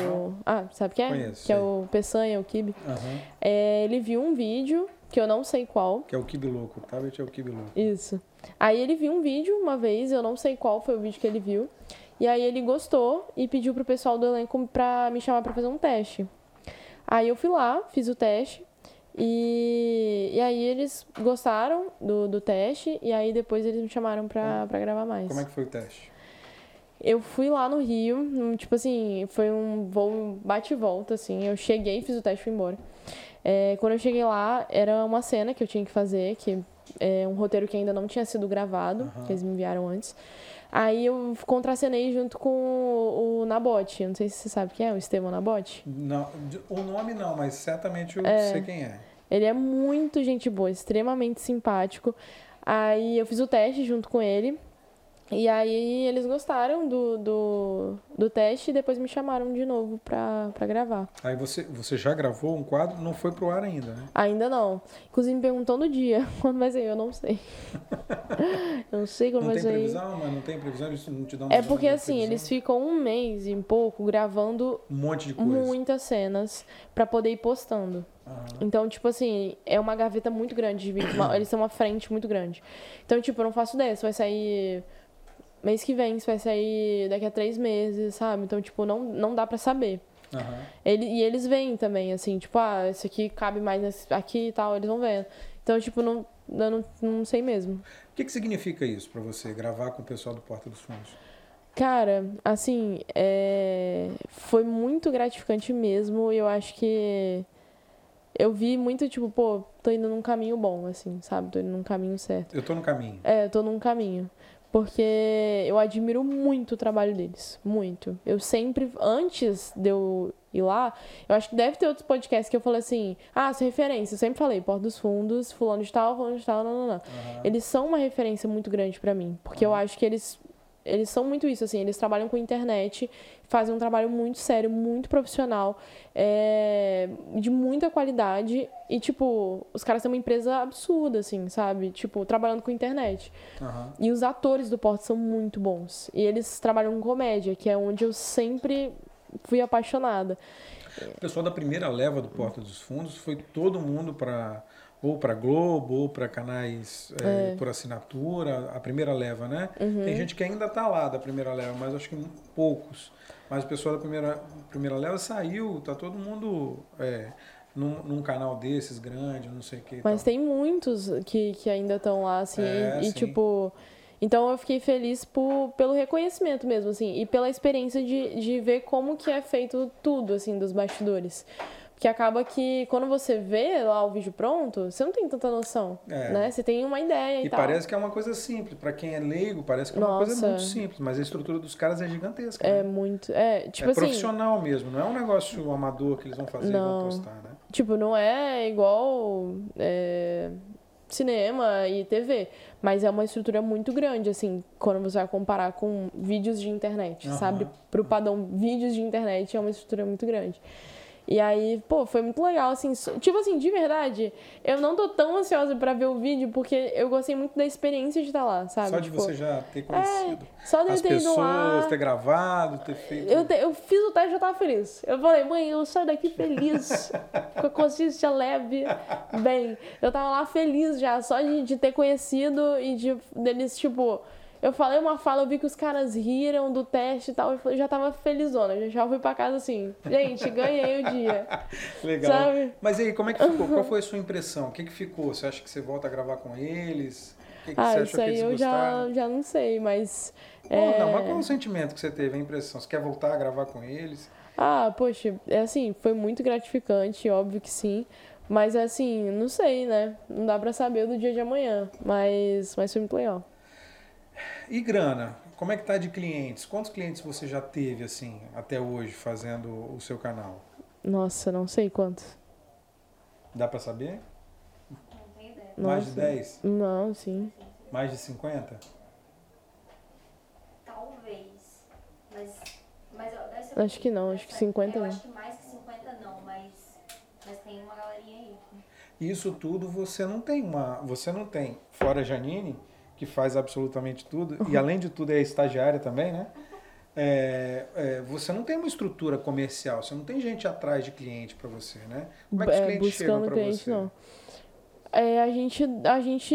Ah, sabe quem é? Conheço, que é sei. o Peçanha, o Kibe. Aham. É, ele viu um vídeo, que eu não sei qual. Que é o Kibi Louco. O tablet é o Kibi Louco. Isso. Aí ele viu um vídeo uma vez, eu não sei qual foi o vídeo que ele viu. E aí ele gostou e pediu pro pessoal do elenco pra me chamar pra fazer um teste. Aí eu fui lá, fiz o teste. E, e aí eles gostaram do, do teste. E aí depois eles me chamaram pra, pra gravar mais. Como é que foi o teste? Eu fui lá no Rio, tipo assim, foi um voo bate e volta, assim. Eu cheguei, fiz o teste e fui embora. É, quando eu cheguei lá, era uma cena que eu tinha que fazer, que é um roteiro que ainda não tinha sido gravado, Aham. que eles me enviaram antes. Aí eu contracenei junto com o, o Nabote. Eu não sei se você sabe quem é, o Estevão Nabote. Não, o nome não, mas certamente eu É. sei quem é. Ele é muito gente boa, extremamente simpático. Aí eu fiz o teste junto com ele. E aí eles gostaram do, do, do teste e depois me chamaram de novo pra, pra gravar. Aí você, você já gravou um quadro, não foi pro ar ainda, né? Ainda não. Inclusive me perguntou no dia quando vai sair, eu não sei. eu não sei quando Não vai tem sair. previsão, mas não tem previsão, eles não te dão É porque previsão? assim, eles ficam um mês e um pouco gravando Um monte de coisa. muitas cenas pra poder ir postando. Então, tipo assim, é uma gaveta muito grande de eles têm uma frente muito grande. Então, tipo, eu não faço ideia se vai sair mês que vem, se vai sair daqui a três meses, sabe? Então, tipo, não, não dá pra saber. Aham. Ele, e eles veem também, assim, tipo, ah, esse aqui cabe mais nesse- aqui e tal, eles vão vendo. Então, tipo, não, eu não, não sei mesmo. O que, que significa isso pra você, gravar com o pessoal do Porta dos Fundos? Cara, assim, é... foi muito gratificante mesmo. E eu acho que eu vi muito, tipo, pô, tô indo num caminho bom, assim, sabe? Tô indo num caminho certo. Eu tô no caminho. É, eu tô num caminho. Porque eu admiro muito o trabalho deles. Muito. Eu sempre, antes de eu ir lá, eu acho que deve ter outros podcasts que eu falei assim, ah, sua referência. Eu sempre falei, Porta dos Fundos, fulano de tal, fulano de tal, não, não, não. Aham. Eles são uma referência muito grande pra mim. Porque eu acho que eles. Eles são muito isso, assim, eles trabalham com internet, fazem um trabalho muito sério, muito profissional, é, de muita qualidade. E, tipo, os caras têm uma empresa absurda, assim, sabe? Tipo, trabalhando com internet. Aham. E os atores do Porto são muito bons. E eles trabalham com comédia, que é onde eu sempre fui apaixonada. O pessoal da primeira leva do Porta dos Fundos foi todo mundo para ou para Globo ou para canais é, por assinatura, a primeira leva, né? Uhum. Tem gente que ainda tá lá da primeira leva, mas acho que poucos. Mas o pessoal da primeira, primeira leva saiu, tá todo mundo é, num, num canal desses grande, não sei o que. e Mas tal. tem muitos que, que ainda estão lá, assim, É, e, sim. tipo. Então eu fiquei feliz por, pelo reconhecimento mesmo, assim, e pela experiência de, de ver como que é feito tudo, assim, dos bastidores. Porque acaba que quando você vê lá o vídeo pronto, você não tem tanta noção, É. né? Você tem uma ideia e, E tal. parece que é uma coisa simples. Para quem é leigo, parece que é uma coisa Nossa. muito simples. Mas a estrutura dos caras é gigantesca. É né? muito. É, tipo é assim. profissional mesmo, não é um negócio amador que eles vão fazer e vão Não. postar, né? Tipo, não é igual é, cinema e TV, mas é uma estrutura muito grande, assim, quando você vai comparar com vídeos de internet, Aham. sabe? Pro padrão vídeos de internet é uma estrutura muito grande. E aí, pô, foi muito legal, assim, tipo assim, de verdade, eu não tô tão ansiosa pra ver o vídeo, porque eu gostei muito da experiência de estar lá, sabe? Só de Tipo, você já ter conhecido. É, só de As ter ido lá. pessoas, ter gravado, ter feito. Eu, te- eu fiz o teste e já tava feliz. Eu falei, mãe, eu saio daqui feliz, com a consciência leve. Bem, eu tava lá feliz já, só de, de ter conhecido e de deles, tipo. Eu falei uma fala, eu vi que os caras riram do teste e tal, eu já tava felizona. Já já fui pra casa assim, gente, ganhei o dia. Legal. Sabe? Mas aí, como é que ficou? Qual foi a sua impressão? O que, que ficou? Você acha que você volta a gravar com eles? O que, que você Ah, achou isso aí eu gostaram? já, já não sei, mas. Pô, é, Não, mas qual o sentimento que você teve, a impressão? Você quer voltar a gravar com eles? Ah, poxa, é assim, foi muito gratificante, óbvio que sim. Mas assim, não sei, né? Não dá pra saber do dia de amanhã. Mas, mas foi muito legal. E grana? Como é que tá de clientes? Quantos clientes você já teve, assim, até hoje, fazendo o seu canal? Nossa, não sei quantos. Dá pra saber? Não tenho ideia. Mais de Nossa. 10? Não, sim. Mais de 50? Talvez. Mas. Mas deve ser Acho que não, acho que deve ser- 50 eu não. acho que mais que 50 não, mas. Mas tem uma galerinha aí. Isso tudo você não tem uma. Você não tem, fora a Janine, que faz absolutamente tudo, e além de tudo é estagiária também, né? É, é, você não tem uma estrutura comercial, você não tem gente atrás de cliente para você, né? Como é que os É, clientes chegam buscando para cliente, você? não. É, a gente, a gente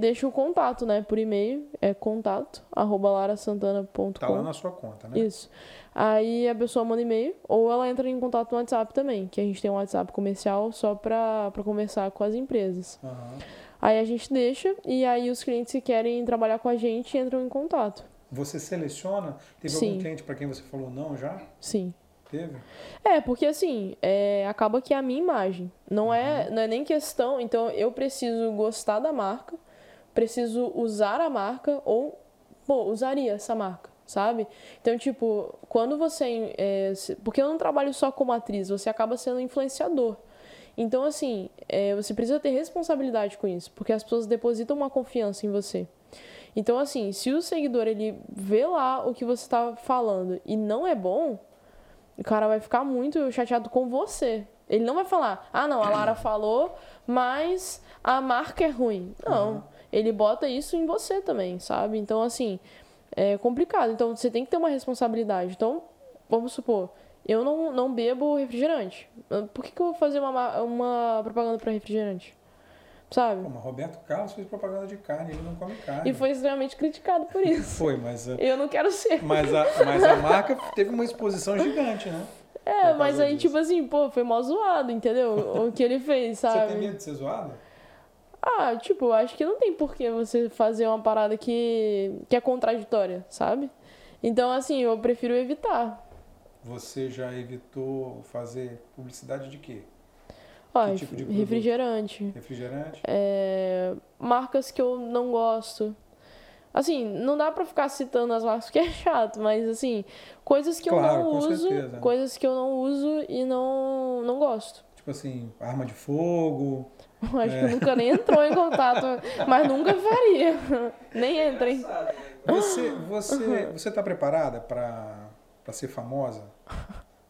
deixa o contato, né? Por e-mail. É contato, arroba larasantana.com. Tá lá na sua conta, né? Isso. Aí a pessoa manda e-mail ou ela entra em contato no WhatsApp também, que a gente tem um WhatsApp comercial só pra conversar com as empresas. Aham. Aí a gente deixa e aí os clientes que querem trabalhar com a gente entram em contato. Você seleciona? Teve Sim. algum cliente para quem você falou não já? Sim. Teve? É, porque assim, é, acaba que é a minha imagem. Não, é, não é nem questão. Então eu preciso gostar da marca, preciso usar a marca ou, pô, usaria essa marca, sabe? Então, tipo, quando você. é, porque eu não trabalho só como atriz, você acaba sendo influenciador. Então, assim, é, você precisa ter responsabilidade com isso, porque as pessoas depositam uma confiança em você. Então, assim, se o seguidor ele vê lá o que você tá falando e não é bom, o cara vai ficar muito chateado com você. Ele não vai falar, ah, não, a Lara falou, mas a marca é ruim. Não. Uhum. Ele bota isso em você também, sabe? Então, assim, é complicado. Então, você tem que ter uma responsabilidade. Então, vamos supor, eu não, não bebo refrigerante. Por que, que eu vou fazer uma, uma propaganda para refrigerante? Sabe? Roberto Carlos fez propaganda de carne, ele não come carne. E foi extremamente criticado por isso. foi, mas. Eu não quero ser. Mas a, mas a marca teve uma exposição gigante, né? É, mas aí, disso. tipo assim, pô, foi mó zoado, entendeu? o que ele fez, sabe? Você tem medo de ser zoado? Ah, tipo, acho que não tem por que você fazer uma parada que, que é contraditória, sabe? Então, assim, eu prefiro evitar. Você já evitou fazer publicidade de quê? Ah, que tipo de refrigerante. Refrigerante? É, marcas que eu não gosto. Assim, não dá pra ficar citando as marcas porque é chato, mas assim, coisas que claro, eu não uso, certeza. coisas que eu não uso e não, não gosto. Tipo assim, arma de fogo. Acho é. que nunca nem entrou em contato, mas nunca faria. nem entrem. Você, você, você tá preparada para ser famosa?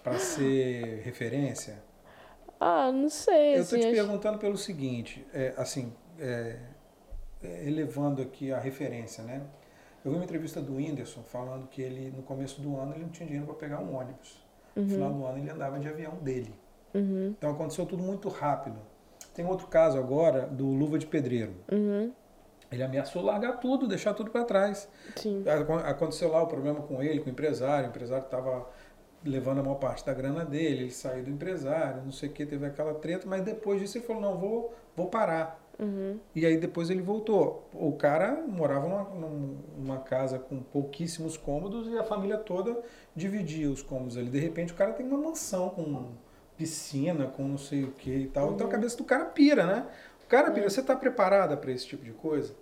Para ser referência? Ah, não sei. Eu assim, tô te acho... perguntando pelo seguinte, é, assim, é, é, elevando aqui a referência, né? Eu vi uma entrevista do Whindersson falando que ele, no começo do ano, ele não tinha dinheiro para pegar um ônibus. No uhum. final do ano, ele andava de avião dele. Uhum. Então, aconteceu tudo muito rápido. Tem outro caso agora do Luva de Pedreiro. Uhum. Ele ameaçou largar tudo, deixar tudo para trás. Sim. Aconteceu lá o problema com ele, com o empresário. O empresário estava levando a maior parte da grana dele, ele saiu do empresário, não sei o que, teve aquela treta, mas depois disso ele falou, não, vou, vou parar. Uhum. E aí depois ele voltou. O cara morava numa, numa, casa com pouquíssimos cômodos e a família toda dividia os cômodos ali. De repente o cara tem uma mansão com piscina, com não sei o que e tal. Uhum. Então a uhum. cabeça do cara pira, né? O cara pira. Uhum. Você está preparada para esse tipo de coisa?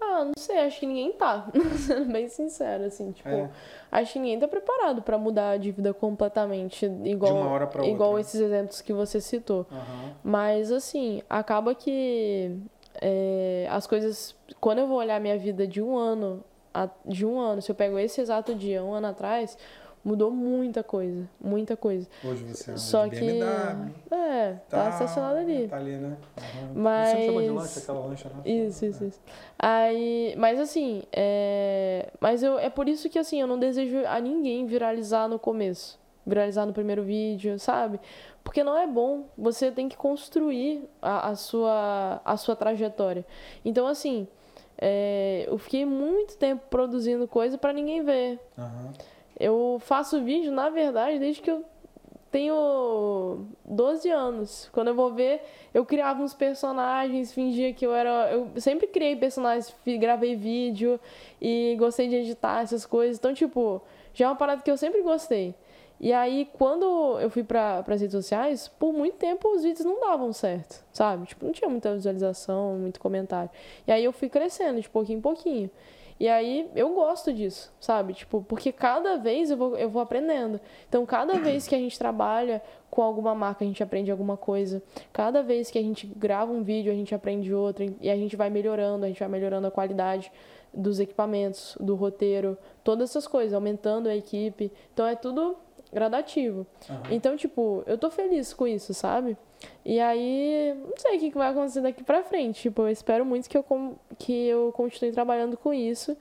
Ah, não sei, acho que ninguém tá. Sendo bem sincero, assim, tipo, é. acho que ninguém tá preparado para mudar de vida completamente, igual, de uma hora pra igual outra. esses exemplos que você citou. Uhum. Mas, assim, acaba que é, as coisas. Quando eu vou olhar minha vida de um ano, de um ano, se eu pego esse exato dia, um ano atrás, mudou muita coisa, muita coisa. Hoje você anda Só de que BMW, é, tá, tá estacionado ali. Tá ali, né? Uhum. Mas você chama de lancha, aquela lancha, né? Isso, isso, isso. Aí, mas assim, é, mas eu é por isso que assim, eu não desejo a ninguém viralizar no começo, viralizar no primeiro vídeo, sabe? Porque não é bom. Você tem que construir a, a sua a sua trajetória. Então assim, é, eu fiquei muito tempo produzindo coisa para ninguém ver. Uhum. Eu faço vídeo, na verdade, desde que eu tenho 12 anos. Quando eu vou ver, eu criava uns personagens, fingia que eu era. Eu sempre criei personagens, gravei vídeo e gostei de editar essas coisas. Então, tipo, já é uma parada que eu sempre gostei. E aí, quando eu fui para as redes sociais, por muito tempo os vídeos não davam certo, sabe? Tipo, não tinha muita visualização, muito comentário. E aí eu fui crescendo de pouquinho em pouquinho. E aí eu gosto disso, sabe? Tipo, porque cada vez eu vou, eu vou aprendendo. Então, cada vez que a gente trabalha com alguma marca, a gente aprende alguma coisa. Cada vez que a gente grava um vídeo, a gente aprende outro. E a gente vai melhorando, a gente vai melhorando a qualidade dos equipamentos, do roteiro, todas essas coisas, aumentando a equipe. Então, é tudo gradativo. Uhum. Então, tipo, eu tô feliz com isso, sabe? E aí, não sei o que vai acontecer daqui pra frente. Tipo, eu espero muito que eu, que eu continue trabalhando com isso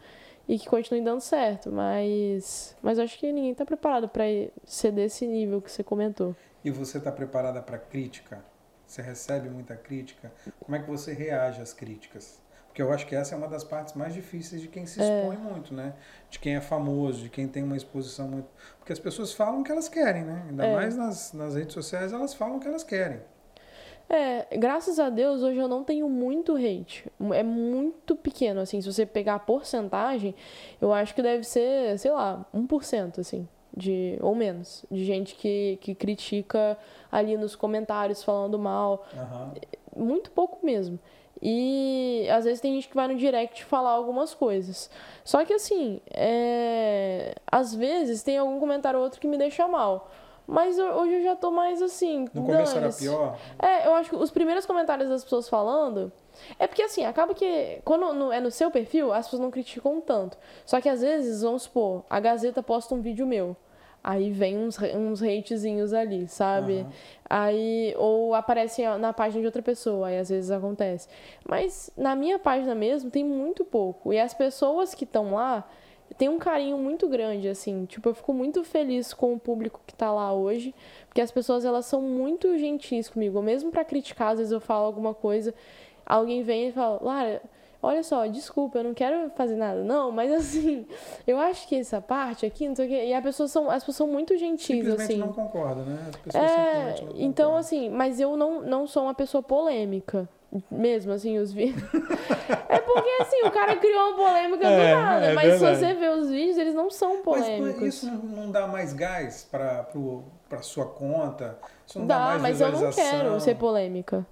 e que continue dando certo. Mas, mas acho que ninguém tá preparado para ser desse nível que você comentou. E você tá preparada para crítica? Você recebe muita crítica? Como é que você reage às críticas? Porque eu acho que essa é uma das partes mais difíceis de quem se expõe é. muito, né? De quem é famoso, de quem tem uma exposição muito. Porque as pessoas falam o que elas querem, né? Ainda é. mais nas, nas redes sociais, elas falam o que elas querem. É, graças a Deus hoje eu não tenho muito hate. É muito pequeno, assim. Se você pegar a porcentagem, eu acho que deve ser, sei lá, 1%, assim. De, ou menos, de gente que, que critica ali nos comentários falando mal. Uhum. Muito pouco mesmo. E às vezes tem gente que vai no direct falar algumas coisas. Só que assim, é... às vezes tem algum comentário ou outro que me deixa mal. Mas ho- hoje eu já tô mais assim. No começo era pior? É, eu acho que os primeiros comentários das pessoas falando. É porque assim, acaba que quando é no seu perfil, as pessoas não criticam tanto. Só que às vezes, vamos supor, a Gazeta posta um vídeo meu. Aí vem uns, uns hatezinhos ali, sabe? Aham. Aí, ou aparece na página de outra pessoa, aí às vezes acontece. Mas na minha página mesmo tem muito pouco. E as pessoas que estão lá têm um carinho muito grande, assim. Tipo, eu fico muito feliz com o público que tá lá hoje. Porque as pessoas, elas são muito gentis comigo. Mesmo pra criticar, às vezes eu falo alguma coisa, alguém vem e fala, Lara, olha só, desculpa, eu não quero fazer nada, não, mas assim, eu acho que essa parte aqui, não sei o quê. E as pessoas são, as pessoas são muito gentis, Simplesmente assim. não concorda, né? As pessoas É, não então concordam. assim, mas eu não, não sou uma pessoa polêmica. Mesmo, assim, os vídeos. é porque, assim, o cara criou uma polêmica É, do nada. é mas se verdade. você ver os vídeos, eles não são Mas polêmicos. isso não- dá mais gás para para sua conta? Isso não dá, Dá, mais mas eu não quero ser polêmica.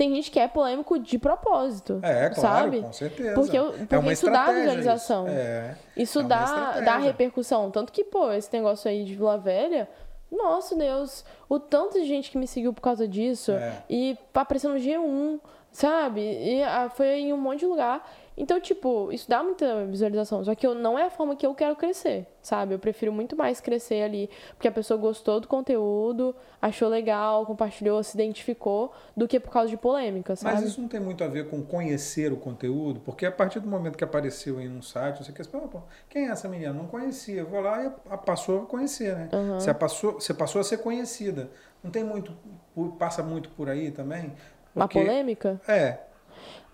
Tem gente que é polêmico de propósito. É, claro, sabe? com certeza. Porque eu- é porque uma isso dá visualização. Isso. É. Isso É dá, estratégia. dá repercussão. Tanto que, pô, esse negócio aí de Vila Velha, nossa Deus, o tanto de gente que me seguiu por causa disso. É. E apareceu no G1, sabe? E ah, foi em um monte de lugar. Então, tipo, isso dá muita visualização. Só que eu, não é a forma que eu quero crescer, sabe? Eu prefiro muito mais crescer ali porque a pessoa gostou do conteúdo, achou legal, compartilhou, se identificou, do que por causa de polêmica, sabe? Mas isso não tem muito a ver com conhecer o conteúdo, porque a partir do momento que apareceu aí num site, você quer saber, pô, quem é essa menina? Não conhecia. Eu vou lá e a- passou a conhecer, né? Uhum. Você, passou, você passou a ser conhecida. Não tem muito, passa muito por aí também? Uma Porque- polêmica? É,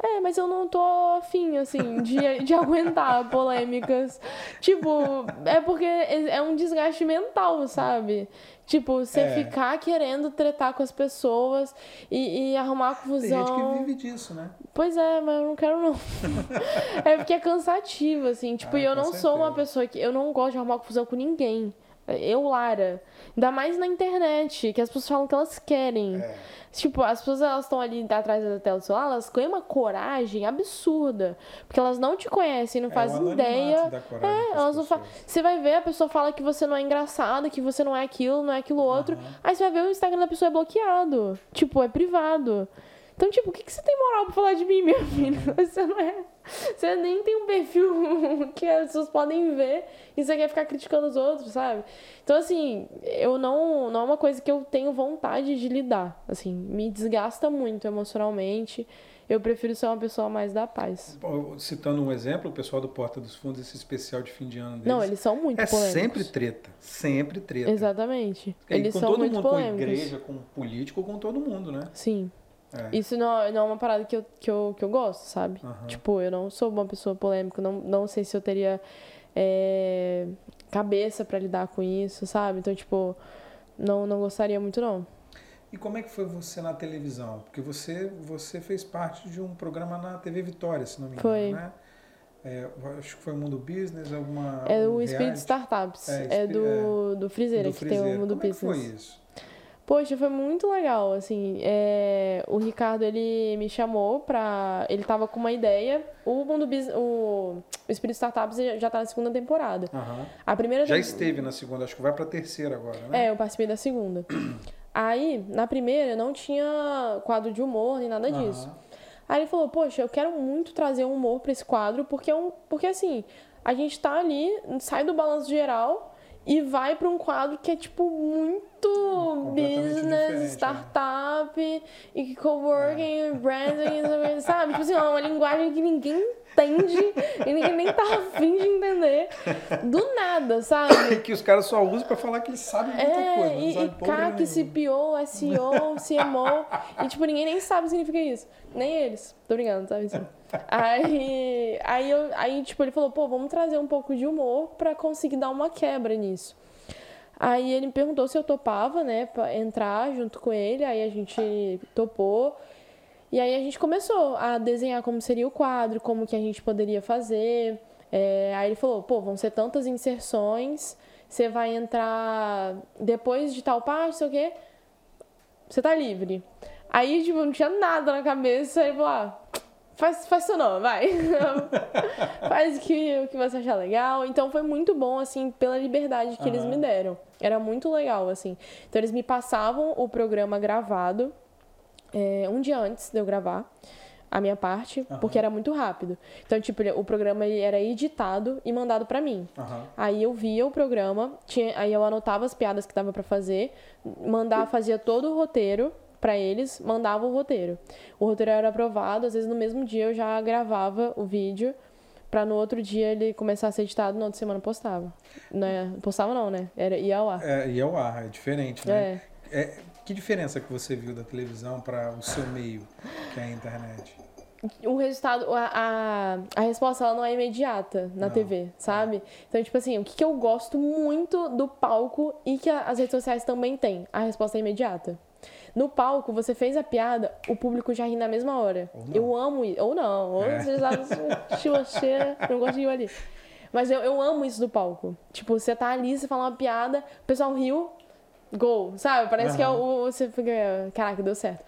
É, mas eu não tô afim, assim, de, de aguentar polêmicas. Tipo, é porque é um desgaste mental, sabe? Tipo, você É. ficar querendo tretar com as pessoas e, e arrumar tem gente que confusão. vive disso, né? Pois é, mas eu não quero não. é porque é cansativo, assim. Tipo, Ah, e eu não sou uma certeza. pessoa que. Eu não gosto de arrumar confusão com ninguém. Eu, Lara. Ainda mais na internet, que as pessoas falam que elas querem. É. Tipo, as pessoas elas estão ali atrás da tela do celular, elas ganham uma coragem absurda. Porque elas não te conhecem, não É, fazem ideia. É, elas não fa... Você vai ver, a pessoa fala que você não é engraçado, que você não é aquilo, não é aquilo outro. Aham. Aí você vai ver o Instagram da pessoa é bloqueado. Tipo, é privado. Então, tipo, o que, que você tem moral pra falar de mim, minha filha? Você não é. Você nem tem um perfil que as pessoas podem ver e você quer ficar criticando os outros, sabe? Então, assim, eu não. Não é uma coisa que eu tenho vontade de lidar. Assim, me desgasta muito emocionalmente. Eu prefiro ser uma pessoa mais da paz. Citando um exemplo, o pessoal do Porta dos Fundos, esse especial de fim de ano deles, Não, eles são muito é polêmicos. sempre treta. Sempre treta. Exatamente. E Eles com são todo muito mundo, polêmicos. com igreja, com político, com todo mundo, né? Sim. É. Isso não, não é uma parada que eu, que eu, que eu gosto, sabe? Aham. Tipo, eu não sou uma pessoa polêmica, não, não sei se eu teria é, cabeça pra lidar com isso, sabe? Então, tipo, não, não gostaria muito, não. E como é que foi você na televisão? Porque você, você fez parte de um programa na TV Vitória, se não me engano, Foi. né? É, acho que foi o Mundo Business, alguma. É um o Espírito reality Startups. É, É, do, do Friseira, do que tem o. Mundo Como é Business. foi isso? Poxa, foi muito legal, assim, é, o Ricardo, ele me chamou pra, ele tava com uma ideia, o Mundo Business, o, o Espírito Startups já tá na segunda temporada. Aham. A primeira Já esteve na segunda, acho que vai pra terceira agora, né? É, eu participei da segunda. Aí, na primeira, não tinha quadro de humor nem nada disso. Aí ele falou, poxa, eu quero muito trazer um humor pra esse quadro, porque, é um, porque assim, a gente tá ali, sai do balanço geral e vai pra um quadro que é, tipo, muito business, diferente, é. startup, e coworking, branding, sabe? Tipo assim, é uma linguagem que ninguém entende e ninguém nem tá afim de entender. Do nada, sabe? que os caras só usam pra falar que eles sabem muita É, coisa. e, sabe e CAC. CPO, SEO, CMO, e tipo, ninguém nem sabe o que significa isso. Nem eles. Tô brincando, sabe assim? Aí, aí, eu, aí, tipo, ele falou, pô, vamos trazer um pouco de humor pra conseguir dar uma quebra nisso. Aí ele me perguntou se eu topava, né, pra entrar junto com ele, aí a gente topou. E aí a gente começou a desenhar como seria o quadro, como que a gente poderia fazer. É, aí ele falou, pô, vão ser tantas inserções, você vai entrar depois de tal parte, sei o quê, você tá livre. Aí, tipo, não tinha nada na cabeça, aí ele falou, ah, faz, faz seu nome, vai. faz o que, o que você achar legal. Então foi muito bom, assim, pela liberdade que eles Aham. me deram. Era muito legal, assim. Então eles me passavam o programa gravado é, um dia antes de eu gravar a minha parte, Aham. porque era muito rápido. Então, tipo, o programa ele era editado e mandado pra mim. Aham. Aí eu via o programa, tinha, aí eu anotava as piadas que dava pra fazer, mandava, fazia todo o roteiro pra eles, mandava o roteiro. O roteiro era aprovado, às vezes no mesmo dia eu já gravava o vídeo pra no outro dia ele começar a ser editado, na outra semana postava. Né? Postava não, né? Era ia ao ar. É, e é o ar, é diferente, né? É. É, que diferença que você viu da televisão para o seu meio, que é a internet? o resultado, a, a, a resposta ela não é imediata na Não. TV, sabe? Então, tipo assim, o que, que eu gosto muito do palco e que a- as redes sociais também têm? A resposta é imediata. No palco, você fez a piada, o público já ri na mesma hora. Eu amo isso. Ou não. Ou É. você já chilocheira, não gosto de ir ali. Mas eu, eu amo isso do palco. Tipo, você tá ali, você fala uma piada, o pessoal riu, gol, sabe? Parece que é Aham. o, você fica, caraca, deu certo.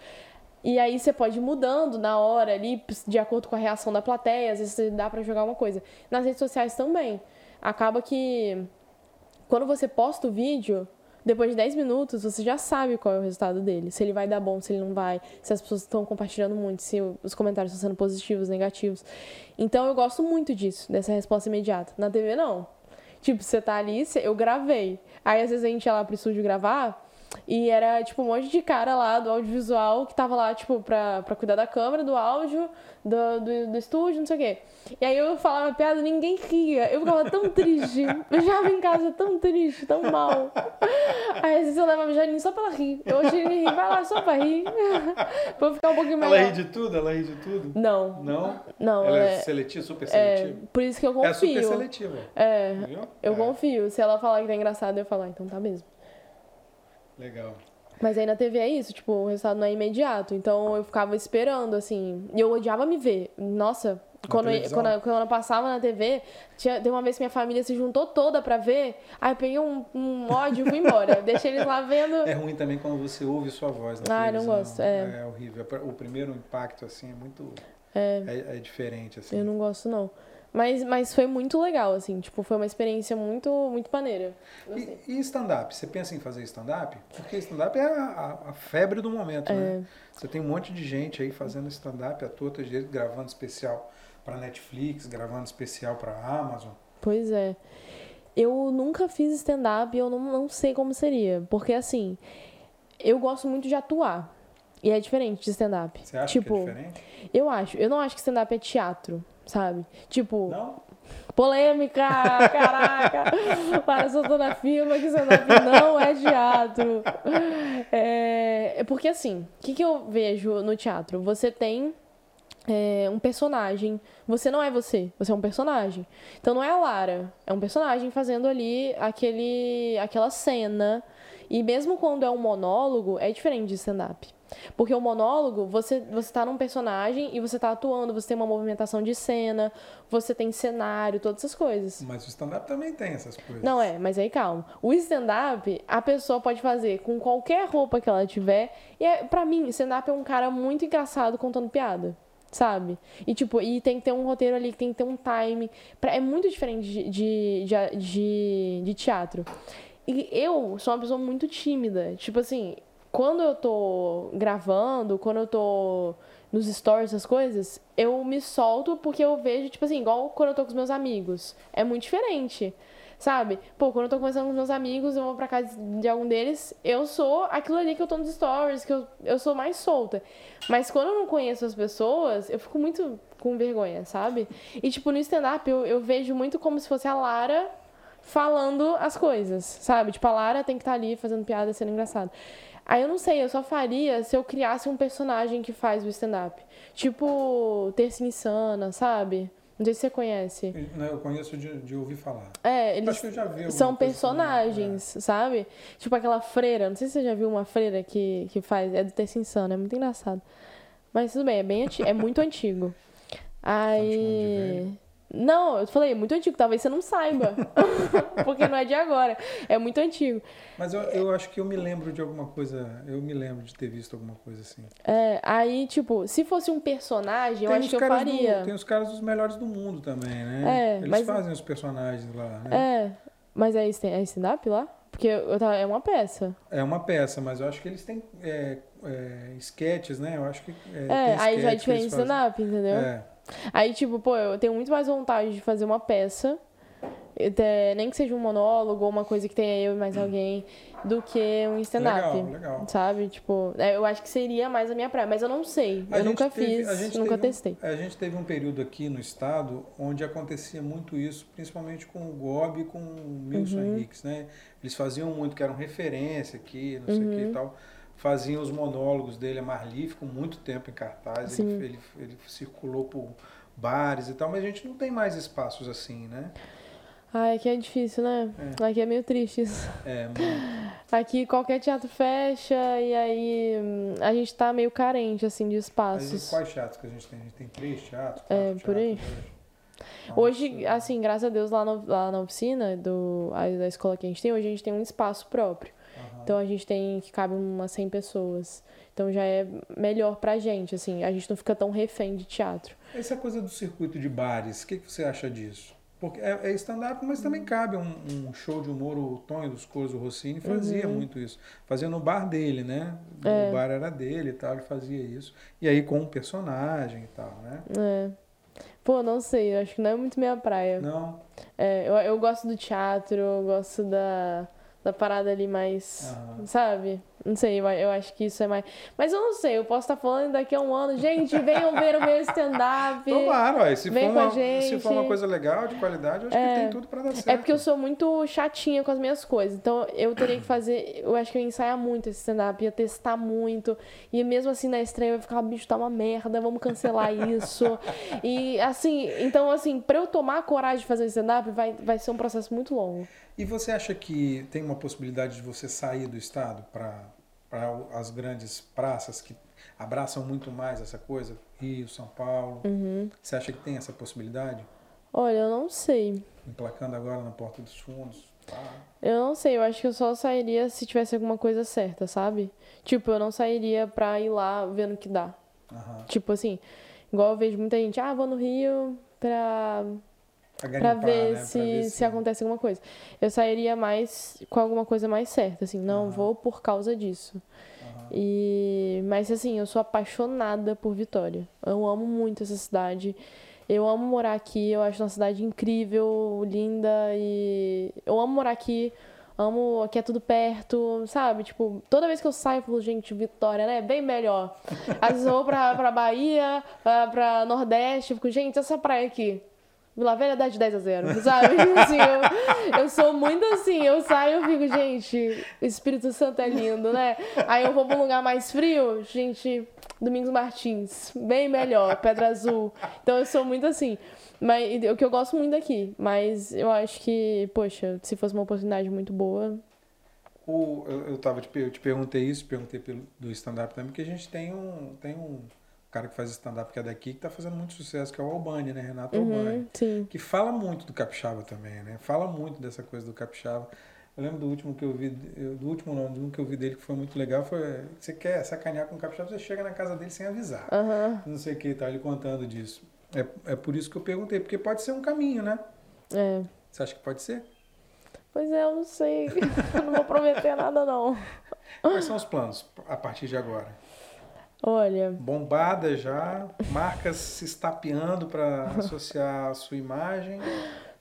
E aí você pode ir mudando na hora ali, de acordo com a reação da plateia, às vezes dá pra jogar uma coisa. Nas redes sociais também. Acaba que quando você posta o vídeo, depois de 10 minutos, você já sabe qual é o resultado dele. Se ele vai dar bom, se ele não vai, se as pessoas estão compartilhando muito, se os comentários estão sendo positivos, negativos. Então eu gosto muito disso, dessa resposta imediata. Na TV não. Tipo, você tá ali, eu gravei. Aí às vezes a gente ia lá pro estúdio gravar e era tipo um monte de cara lá do audiovisual que tava lá, tipo, pra, pra cuidar da câmera, do áudio, do, do, do estúdio, não sei o quê. E aí eu falava piada, ninguém ria. Eu ficava tão triste. Eu chegava em casa tão triste, tão mal. Aí às vezes eu levava a Janine só pra ela rir. Eu hoje ele ri, vai lá só pra rir. pra eu ficar um pouquinho melhor. Ela ri de tudo? Ela ri de tudo? Não, Não? não. ela é, é, seletiva, super é, seletiva? por isso que eu É, super confio. seletiva. É, Viu? eu É, confio. Se ela falar que tá engraçado, eu falar, então tá mesmo. Legal. Mas aí na TV é isso, tipo, o resultado não é imediato. Então eu ficava esperando, assim. E eu odiava me ver. Nossa, quando, eu, televisão? quando, eu- quando eu passava na TV, tinha, tem uma vez que minha família se juntou toda pra ver. Aí eu peguei um, um ódio e fui embora. Deixei eles lá vendo. É ruim também quando você ouve sua voz na Ah, eu não televisão. gosto, é. É horrível. O primeiro impacto, assim, é muito... É, É, é diferente, assim. eu não gosto, não. Mas, mas foi muito legal, assim. Tipo, foi uma experiência muito, muito maneira. E, e stand-up? Você pensa em fazer stand-up? Porque stand-up é a, a- a febre do momento, É. né? Você tem um monte de gente aí fazendo stand-up à toa, vezes gravando especial para Netflix, gravando especial para Amazon. Pois é. Eu nunca fiz stand-up e eu não, não sei como seria. Porque, assim, eu gosto muito de atuar. E é diferente de stand-up. Você acha tipo, que é diferente? eu acho. Eu não acho que stand-up é teatro, sabe? Tipo, Não? polêmica, caraca. Para, soltando a firma que stand-up não é teatro. É, é porque, assim, o que, que eu vejo no teatro? Você tem é, um personagem. Você não é você, você é um personagem. Então não é a Lara, é um personagem fazendo ali aquele, aquela cena. E mesmo quando é um monólogo, é diferente de stand-up. Porque o monólogo, você, você tá num personagem e você tá atuando, você tem uma movimentação de cena, você tem cenário, todas essas coisas. Mas o stand-up também tem essas coisas. Não é, mas aí calma. O stand-up, a pessoa pode fazer com qualquer roupa que ela tiver. E é, pra mim, stand-up é um cara muito engraçado contando piada. Sabe? E tipo, e tem que ter um roteiro ali, tem que ter um time. Pra- é muito diferente de, de, de, de, de teatro. E eu sou uma pessoa muito tímida. Tipo assim, quando eu tô gravando, quando eu tô nos stories, essas coisas, eu me solto porque eu vejo, tipo assim, igual quando eu tô com os meus amigos. É muito diferente. Sabe? Pô, quando eu tô conversando com os meus amigos, eu vou pra casa de algum deles, eu sou aquilo ali que eu tô nos stories, que eu, eu sou mais solta. Mas quando eu não conheço as pessoas, eu fico muito com vergonha, sabe? E, tipo, no stand-up, eu, eu vejo muito como se fosse a Lara falando as coisas, sabe? Tipo, a Lara tem que estar ali fazendo piada, sendo engraçada. Aí eu não sei, eu só faria se eu criasse um personagem que faz o stand-up. Tipo, Terça Insana, sabe? Não sei se você conhece. Eu- Eu conheço de, de ouvir falar. É, Acho eles que eu já vi são personagens, sabe? Tipo aquela freira, não sei se você já viu uma freira que, que faz, é do Terça Insana, é muito engraçado. Mas tudo bem, é bem antigo, é muito antigo. Aí. Não, eu falei, é muito antigo, talvez você não saiba. Porque não é de agora. É muito antigo. Mas eu, eu acho que eu me lembro de alguma coisa. Eu me lembro de ter visto alguma coisa assim. É, aí, tipo, se fosse um personagem, eu Tem acho os que eu faria. do- tem os caras dos melhores do mundo também, né? É, Eles mas- fazem os personagens lá, né? É, mas é é stand-up lá? Porque eu tava- é uma peça. É. uma peça, mas eu acho que eles têm é, é, sketches, né? Eu acho que. É, É, aí já é diferente stand-up, entendeu? É. Aí, tipo, pô, eu tenho muito mais vontade de fazer uma peça, até- nem que seja um monólogo ou uma coisa que tenha eu e mais alguém, do que um stand-up. Legal, legal. Sabe? Tipo, é, eu acho que seria mais a minha praia, mas eu não sei. A eu nunca teve- fiz, nunca um- testei. a gente teve um período aqui no estado onde acontecia muito isso, principalmente com o Gobi e com o Wilson Uhum. Henriques, né? Eles faziam muito, que eram referência aqui, não sei o que Uhum. e tal. Faziam os monólogos dele, a Marli ficou muito tempo em cartaz, ele, ele, ele circulou por bares e tal, mas a gente não tem mais espaços assim, né? Ai, aqui é difícil, né? Aqui é meio triste isso. É, muito. Aqui qualquer teatro fecha e aí hum, a gente tá meio carente, assim, de espaços. quais teatros que a gente tem? A gente tem três teatros? É, por aí. hoje. Hoje, assim, graças a Deus, lá, no- lá na oficina do, da escola que a gente tem, hoje a gente tem um espaço próprio. Então a gente tem que cabe umas 100 pessoas. Então já é melhor pra gente, assim, a gente não fica tão refém de teatro. Essa coisa do circuito de bares, o que, que você acha disso? Porque é, é stand-up, mas também cabe um, um show de humor. O Tonho dos Coros, o Rossini, fazia muito isso. Fazia no bar dele, né? É. O bar era dele e tal, ele fazia isso. E aí com um personagem e tal, né? É. Pô, não sei, acho que não é muito minha praia. Não. É, eu, eu gosto do teatro, eu gosto da, da parada ali mais. Aham. Sabe? Não sei, eu, acho que isso é mais. Mas eu não sei, eu posso estar falando daqui a um ano, gente, venham ver o meu stand-up. Tomara, ué. Se for, Vem uma, se for uma coisa legal, de qualidade, eu acho que tem tudo pra dar certo. É porque eu sou muito chatinha com as minhas coisas. Então eu teria que fazer. Eu acho que eu ia ensaiar muito esse stand-up, ia testar muito. E mesmo assim na estreia eu ia ficar, bicho, tá uma merda, vamos cancelar isso. e assim, então assim, pra eu tomar a coragem de fazer stand-up, vai, vai ser um processo muito longo. E você acha que tem uma possibilidade de você sair do estado para as grandes praças que abraçam muito mais essa coisa? Rio, São Paulo. Uhum. Você acha que tem essa possibilidade? Olha, eu não sei. Emplacando agora na porta dos fundos. Tá. Eu não sei, eu acho que eu só sairia se tivesse alguma coisa certa, sabe? Tipo, eu não sairia pra ir lá vendo o que dá. Aham. Tipo assim, igual eu vejo muita gente, ah, vou no Rio pra Pra, Pra garimpar, ver, né? Pra se, ver se acontece alguma coisa. Eu sairia mais com alguma coisa mais certa, assim, não Aham. vou por causa disso. Aham. E mas assim, eu sou apaixonada por Vitória. Eu amo muito essa cidade. Eu amo morar aqui, eu acho uma cidade incrível, linda e eu amo morar aqui. Amo, aqui é tudo perto, sabe? Tipo, toda vez que eu saio, eu falo, gente, Vitória, né? Bem melhor. Às vezes eu vou pra, pra Bahia, pra, pra Nordeste, eu fico, gente, essa praia aqui. Vila Velha dá de 10 a 0, sabe? Assim, eu, eu sou muito assim, eu saio e fico, gente, o Espírito Santo é lindo, né? Aí eu vou pra um lugar mais frio, gente, Domingos Martins, bem melhor, Pedra Azul. Então eu sou muito assim. Mas o que eu gosto muito daqui, mas eu acho que, poxa, se fosse uma oportunidade muito boa. O, eu, eu, tava eu te perguntei isso, perguntei pelo, do stand-up também, porque a gente tem um, tem um cara que faz stand-up que é daqui, que tá fazendo muito sucesso, que é o Albani, né? Renato Albani. Uhum, sim. que fala muito do capixaba também, né? Fala muito dessa coisa do capixaba. Eu lembro do último que eu vi, do último não, do que eu vi dele que foi muito legal, foi você quer sacanear com o capixaba, você chega na casa dele sem avisar. Aham, Não sei o que, tá ele contando disso. É, é por isso que eu perguntei, porque pode ser um caminho, né? é. Você acha que pode ser? Pois é, eu não sei. Eu não vou prometer nada, não. Quais são os planos a partir de agora? Olha, Bombada já, marcas se estapeando para associar a sua imagem.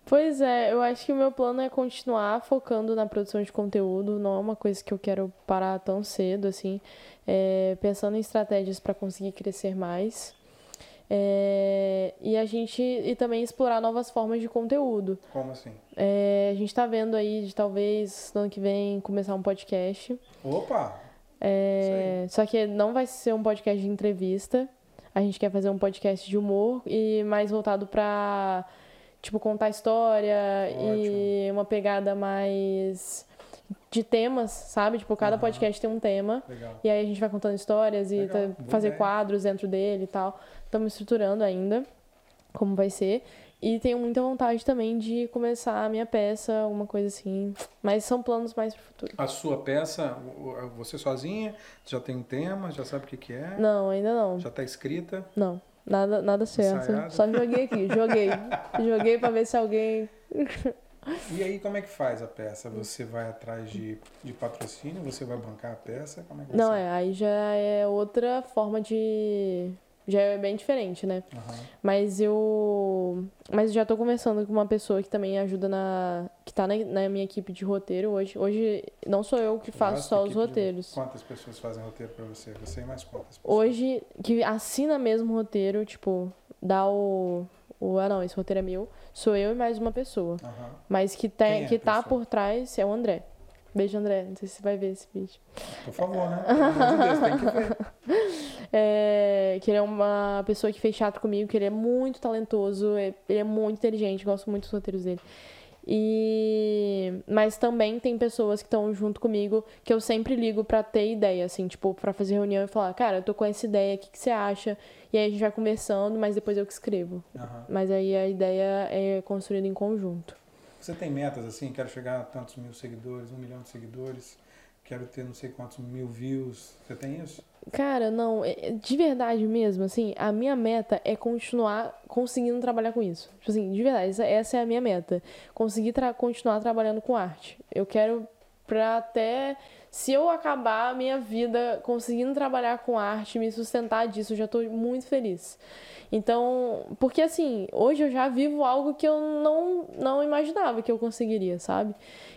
Pois é, eu acho que o meu plano é continuar focando na produção de conteúdo, não é uma coisa que eu quero parar tão cedo, assim, é, pensando em estratégias para conseguir crescer mais. É, e a gente e também explorar novas formas de conteúdo. Como assim? É, a gente tá vendo aí de talvez no ano que vem começar um podcast. Opa! É, só que não vai ser um podcast de entrevista. A gente quer fazer um podcast de humor e mais voltado pra, tipo, contar história e uma pegada mais de temas, sabe? Tipo, cada Aham. podcast tem um tema. Legal. E aí a gente vai contando histórias e tá- fazer ideia. quadros dentro dele e tal. Estamos estruturando ainda como vai ser. E tenho muita vontade também de começar a minha peça, alguma coisa assim. Mas são planos mais pro futuro. A sua peça, você sozinha, já tem um tema, já sabe o que, que é? Não, ainda não. Já tá escrita? Não. Nada, nada certo. Ensaiado? Só joguei aqui, joguei. joguei pra ver se alguém. E aí, como é que faz a peça? Você vai atrás de, de patrocínio? Você vai bancar a peça? Como é que Não, é, aí já é outra forma de. Já é bem diferente, né? Aham. Mas eu. Mas eu já tô conversando com uma pessoa que também ajuda na. que tá na, na minha equipe de roteiro hoje. Hoje não sou eu que faço Vasta só os equipe de- roteiros. Quantas pessoas fazem roteiro pra você? Você e mais quantas pessoas? Hoje, que assina mesmo o roteiro, tipo, dá o. o ah, não, esse roteiro é meu. Sou eu e mais uma pessoa. Aham. Mas que, tem, é que tá pessoa? por trás é o André. Beijo, André. Não sei se você vai ver esse vídeo. Por favor, né? Pelo amor de Deus, tem que ver. É, que ele é uma pessoa que fez teatro comigo, que ele é muito talentoso, é- ele é muito inteligente, gosto muito dos roteiros dele. E mas também tem pessoas que estão junto comigo que eu sempre ligo pra ter ideia, assim, tipo, pra fazer reunião e falar, cara, eu tô com essa ideia, o que, que você acha? E aí a gente vai conversando, mas depois eu que escrevo. Aham. Mas aí a ideia é construída em conjunto. Você tem metas assim? Quero chegar a tantos mil seguidores, um milhão de seguidores. Quero ter não sei quantos mil views. Você tem isso? Cara, não, é- é- de verdade mesmo, assim, a minha meta é continuar conseguindo trabalhar com isso. Tipo assim, de verdade, essa, é a minha meta. Conseguir tra- continuar trabalhando com arte. Eu quero pra até. Se eu acabar a minha vida conseguindo trabalhar com arte, me sustentar disso, eu já tô muito feliz. Então, porque assim, hoje eu já vivo algo que eu não, não imaginava que eu conseguiria, sabe?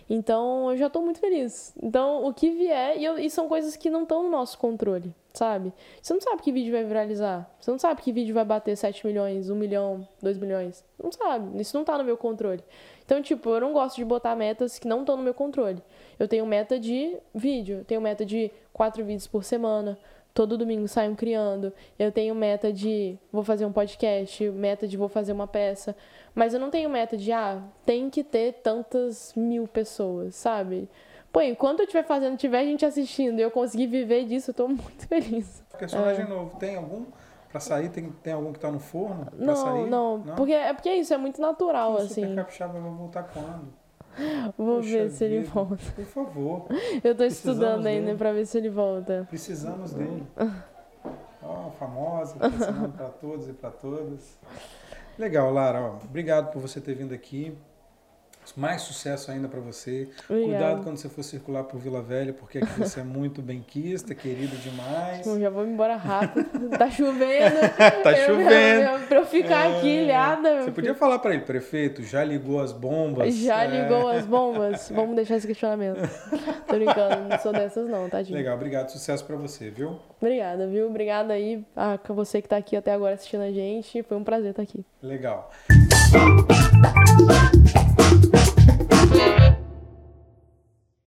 Então, eu já tô muito feliz. Então, o que vier, e, eu- e são coisas que não estão no nosso controle, sabe? Você não sabe que vídeo vai viralizar. Você não sabe que vídeo vai bater 7 milhões, 1 milhão, 2 milhões. Não sabe. Isso não tá no meu controle. Então, tipo, eu não gosto de botar metas que não estão no meu controle. Eu tenho meta de vídeo, eu tenho meta de quatro vídeos por semana. Todo domingo saio criando. Eu tenho meta de vou fazer um podcast, meta de vou fazer uma peça. Mas eu não tenho meta de, ah, tem que ter tantas mil pessoas, sabe? Pô, enquanto eu estiver fazendo, tiver gente assistindo e eu conseguir viver disso, eu tô muito feliz. Personagem novo. Tem algum? Pra sair, tem, tem algum que tá no forno? Pra Não, sair? não, porque é porque é isso, é muito natural, o assim. Super Capixaba vai voltar quando? Vou Poxa ver se ele volta. Por favor. Eu tô estudando ainda dele. pra ver se ele volta. Precisamos dele. Ó, famosa, tá ensinando para todos e para todas. Legal, Lara. Ó, obrigado por você ter vindo aqui. Mais sucesso ainda para você. Cuidado Obrigada. quando você for circular por Vila Velha, porque aqui você é muito benquista, querida demais. Eu já vou embora rápido. tá chovendo. Tá Eu- chovendo. pra eu ficar É, aqui ilhada. Você podia filho. falar para ele, prefeito, já ligou as bombas? Já É. ligou as bombas? Vamos deixar esse questionamento. Tô brincando, não sou dessas não, tadinho. Legal, obrigado. Sucesso para você, viu? Obrigada, viu? Obrigada aí a você que tá aqui até agora assistindo a gente. Foi um prazer estar aqui. Legal.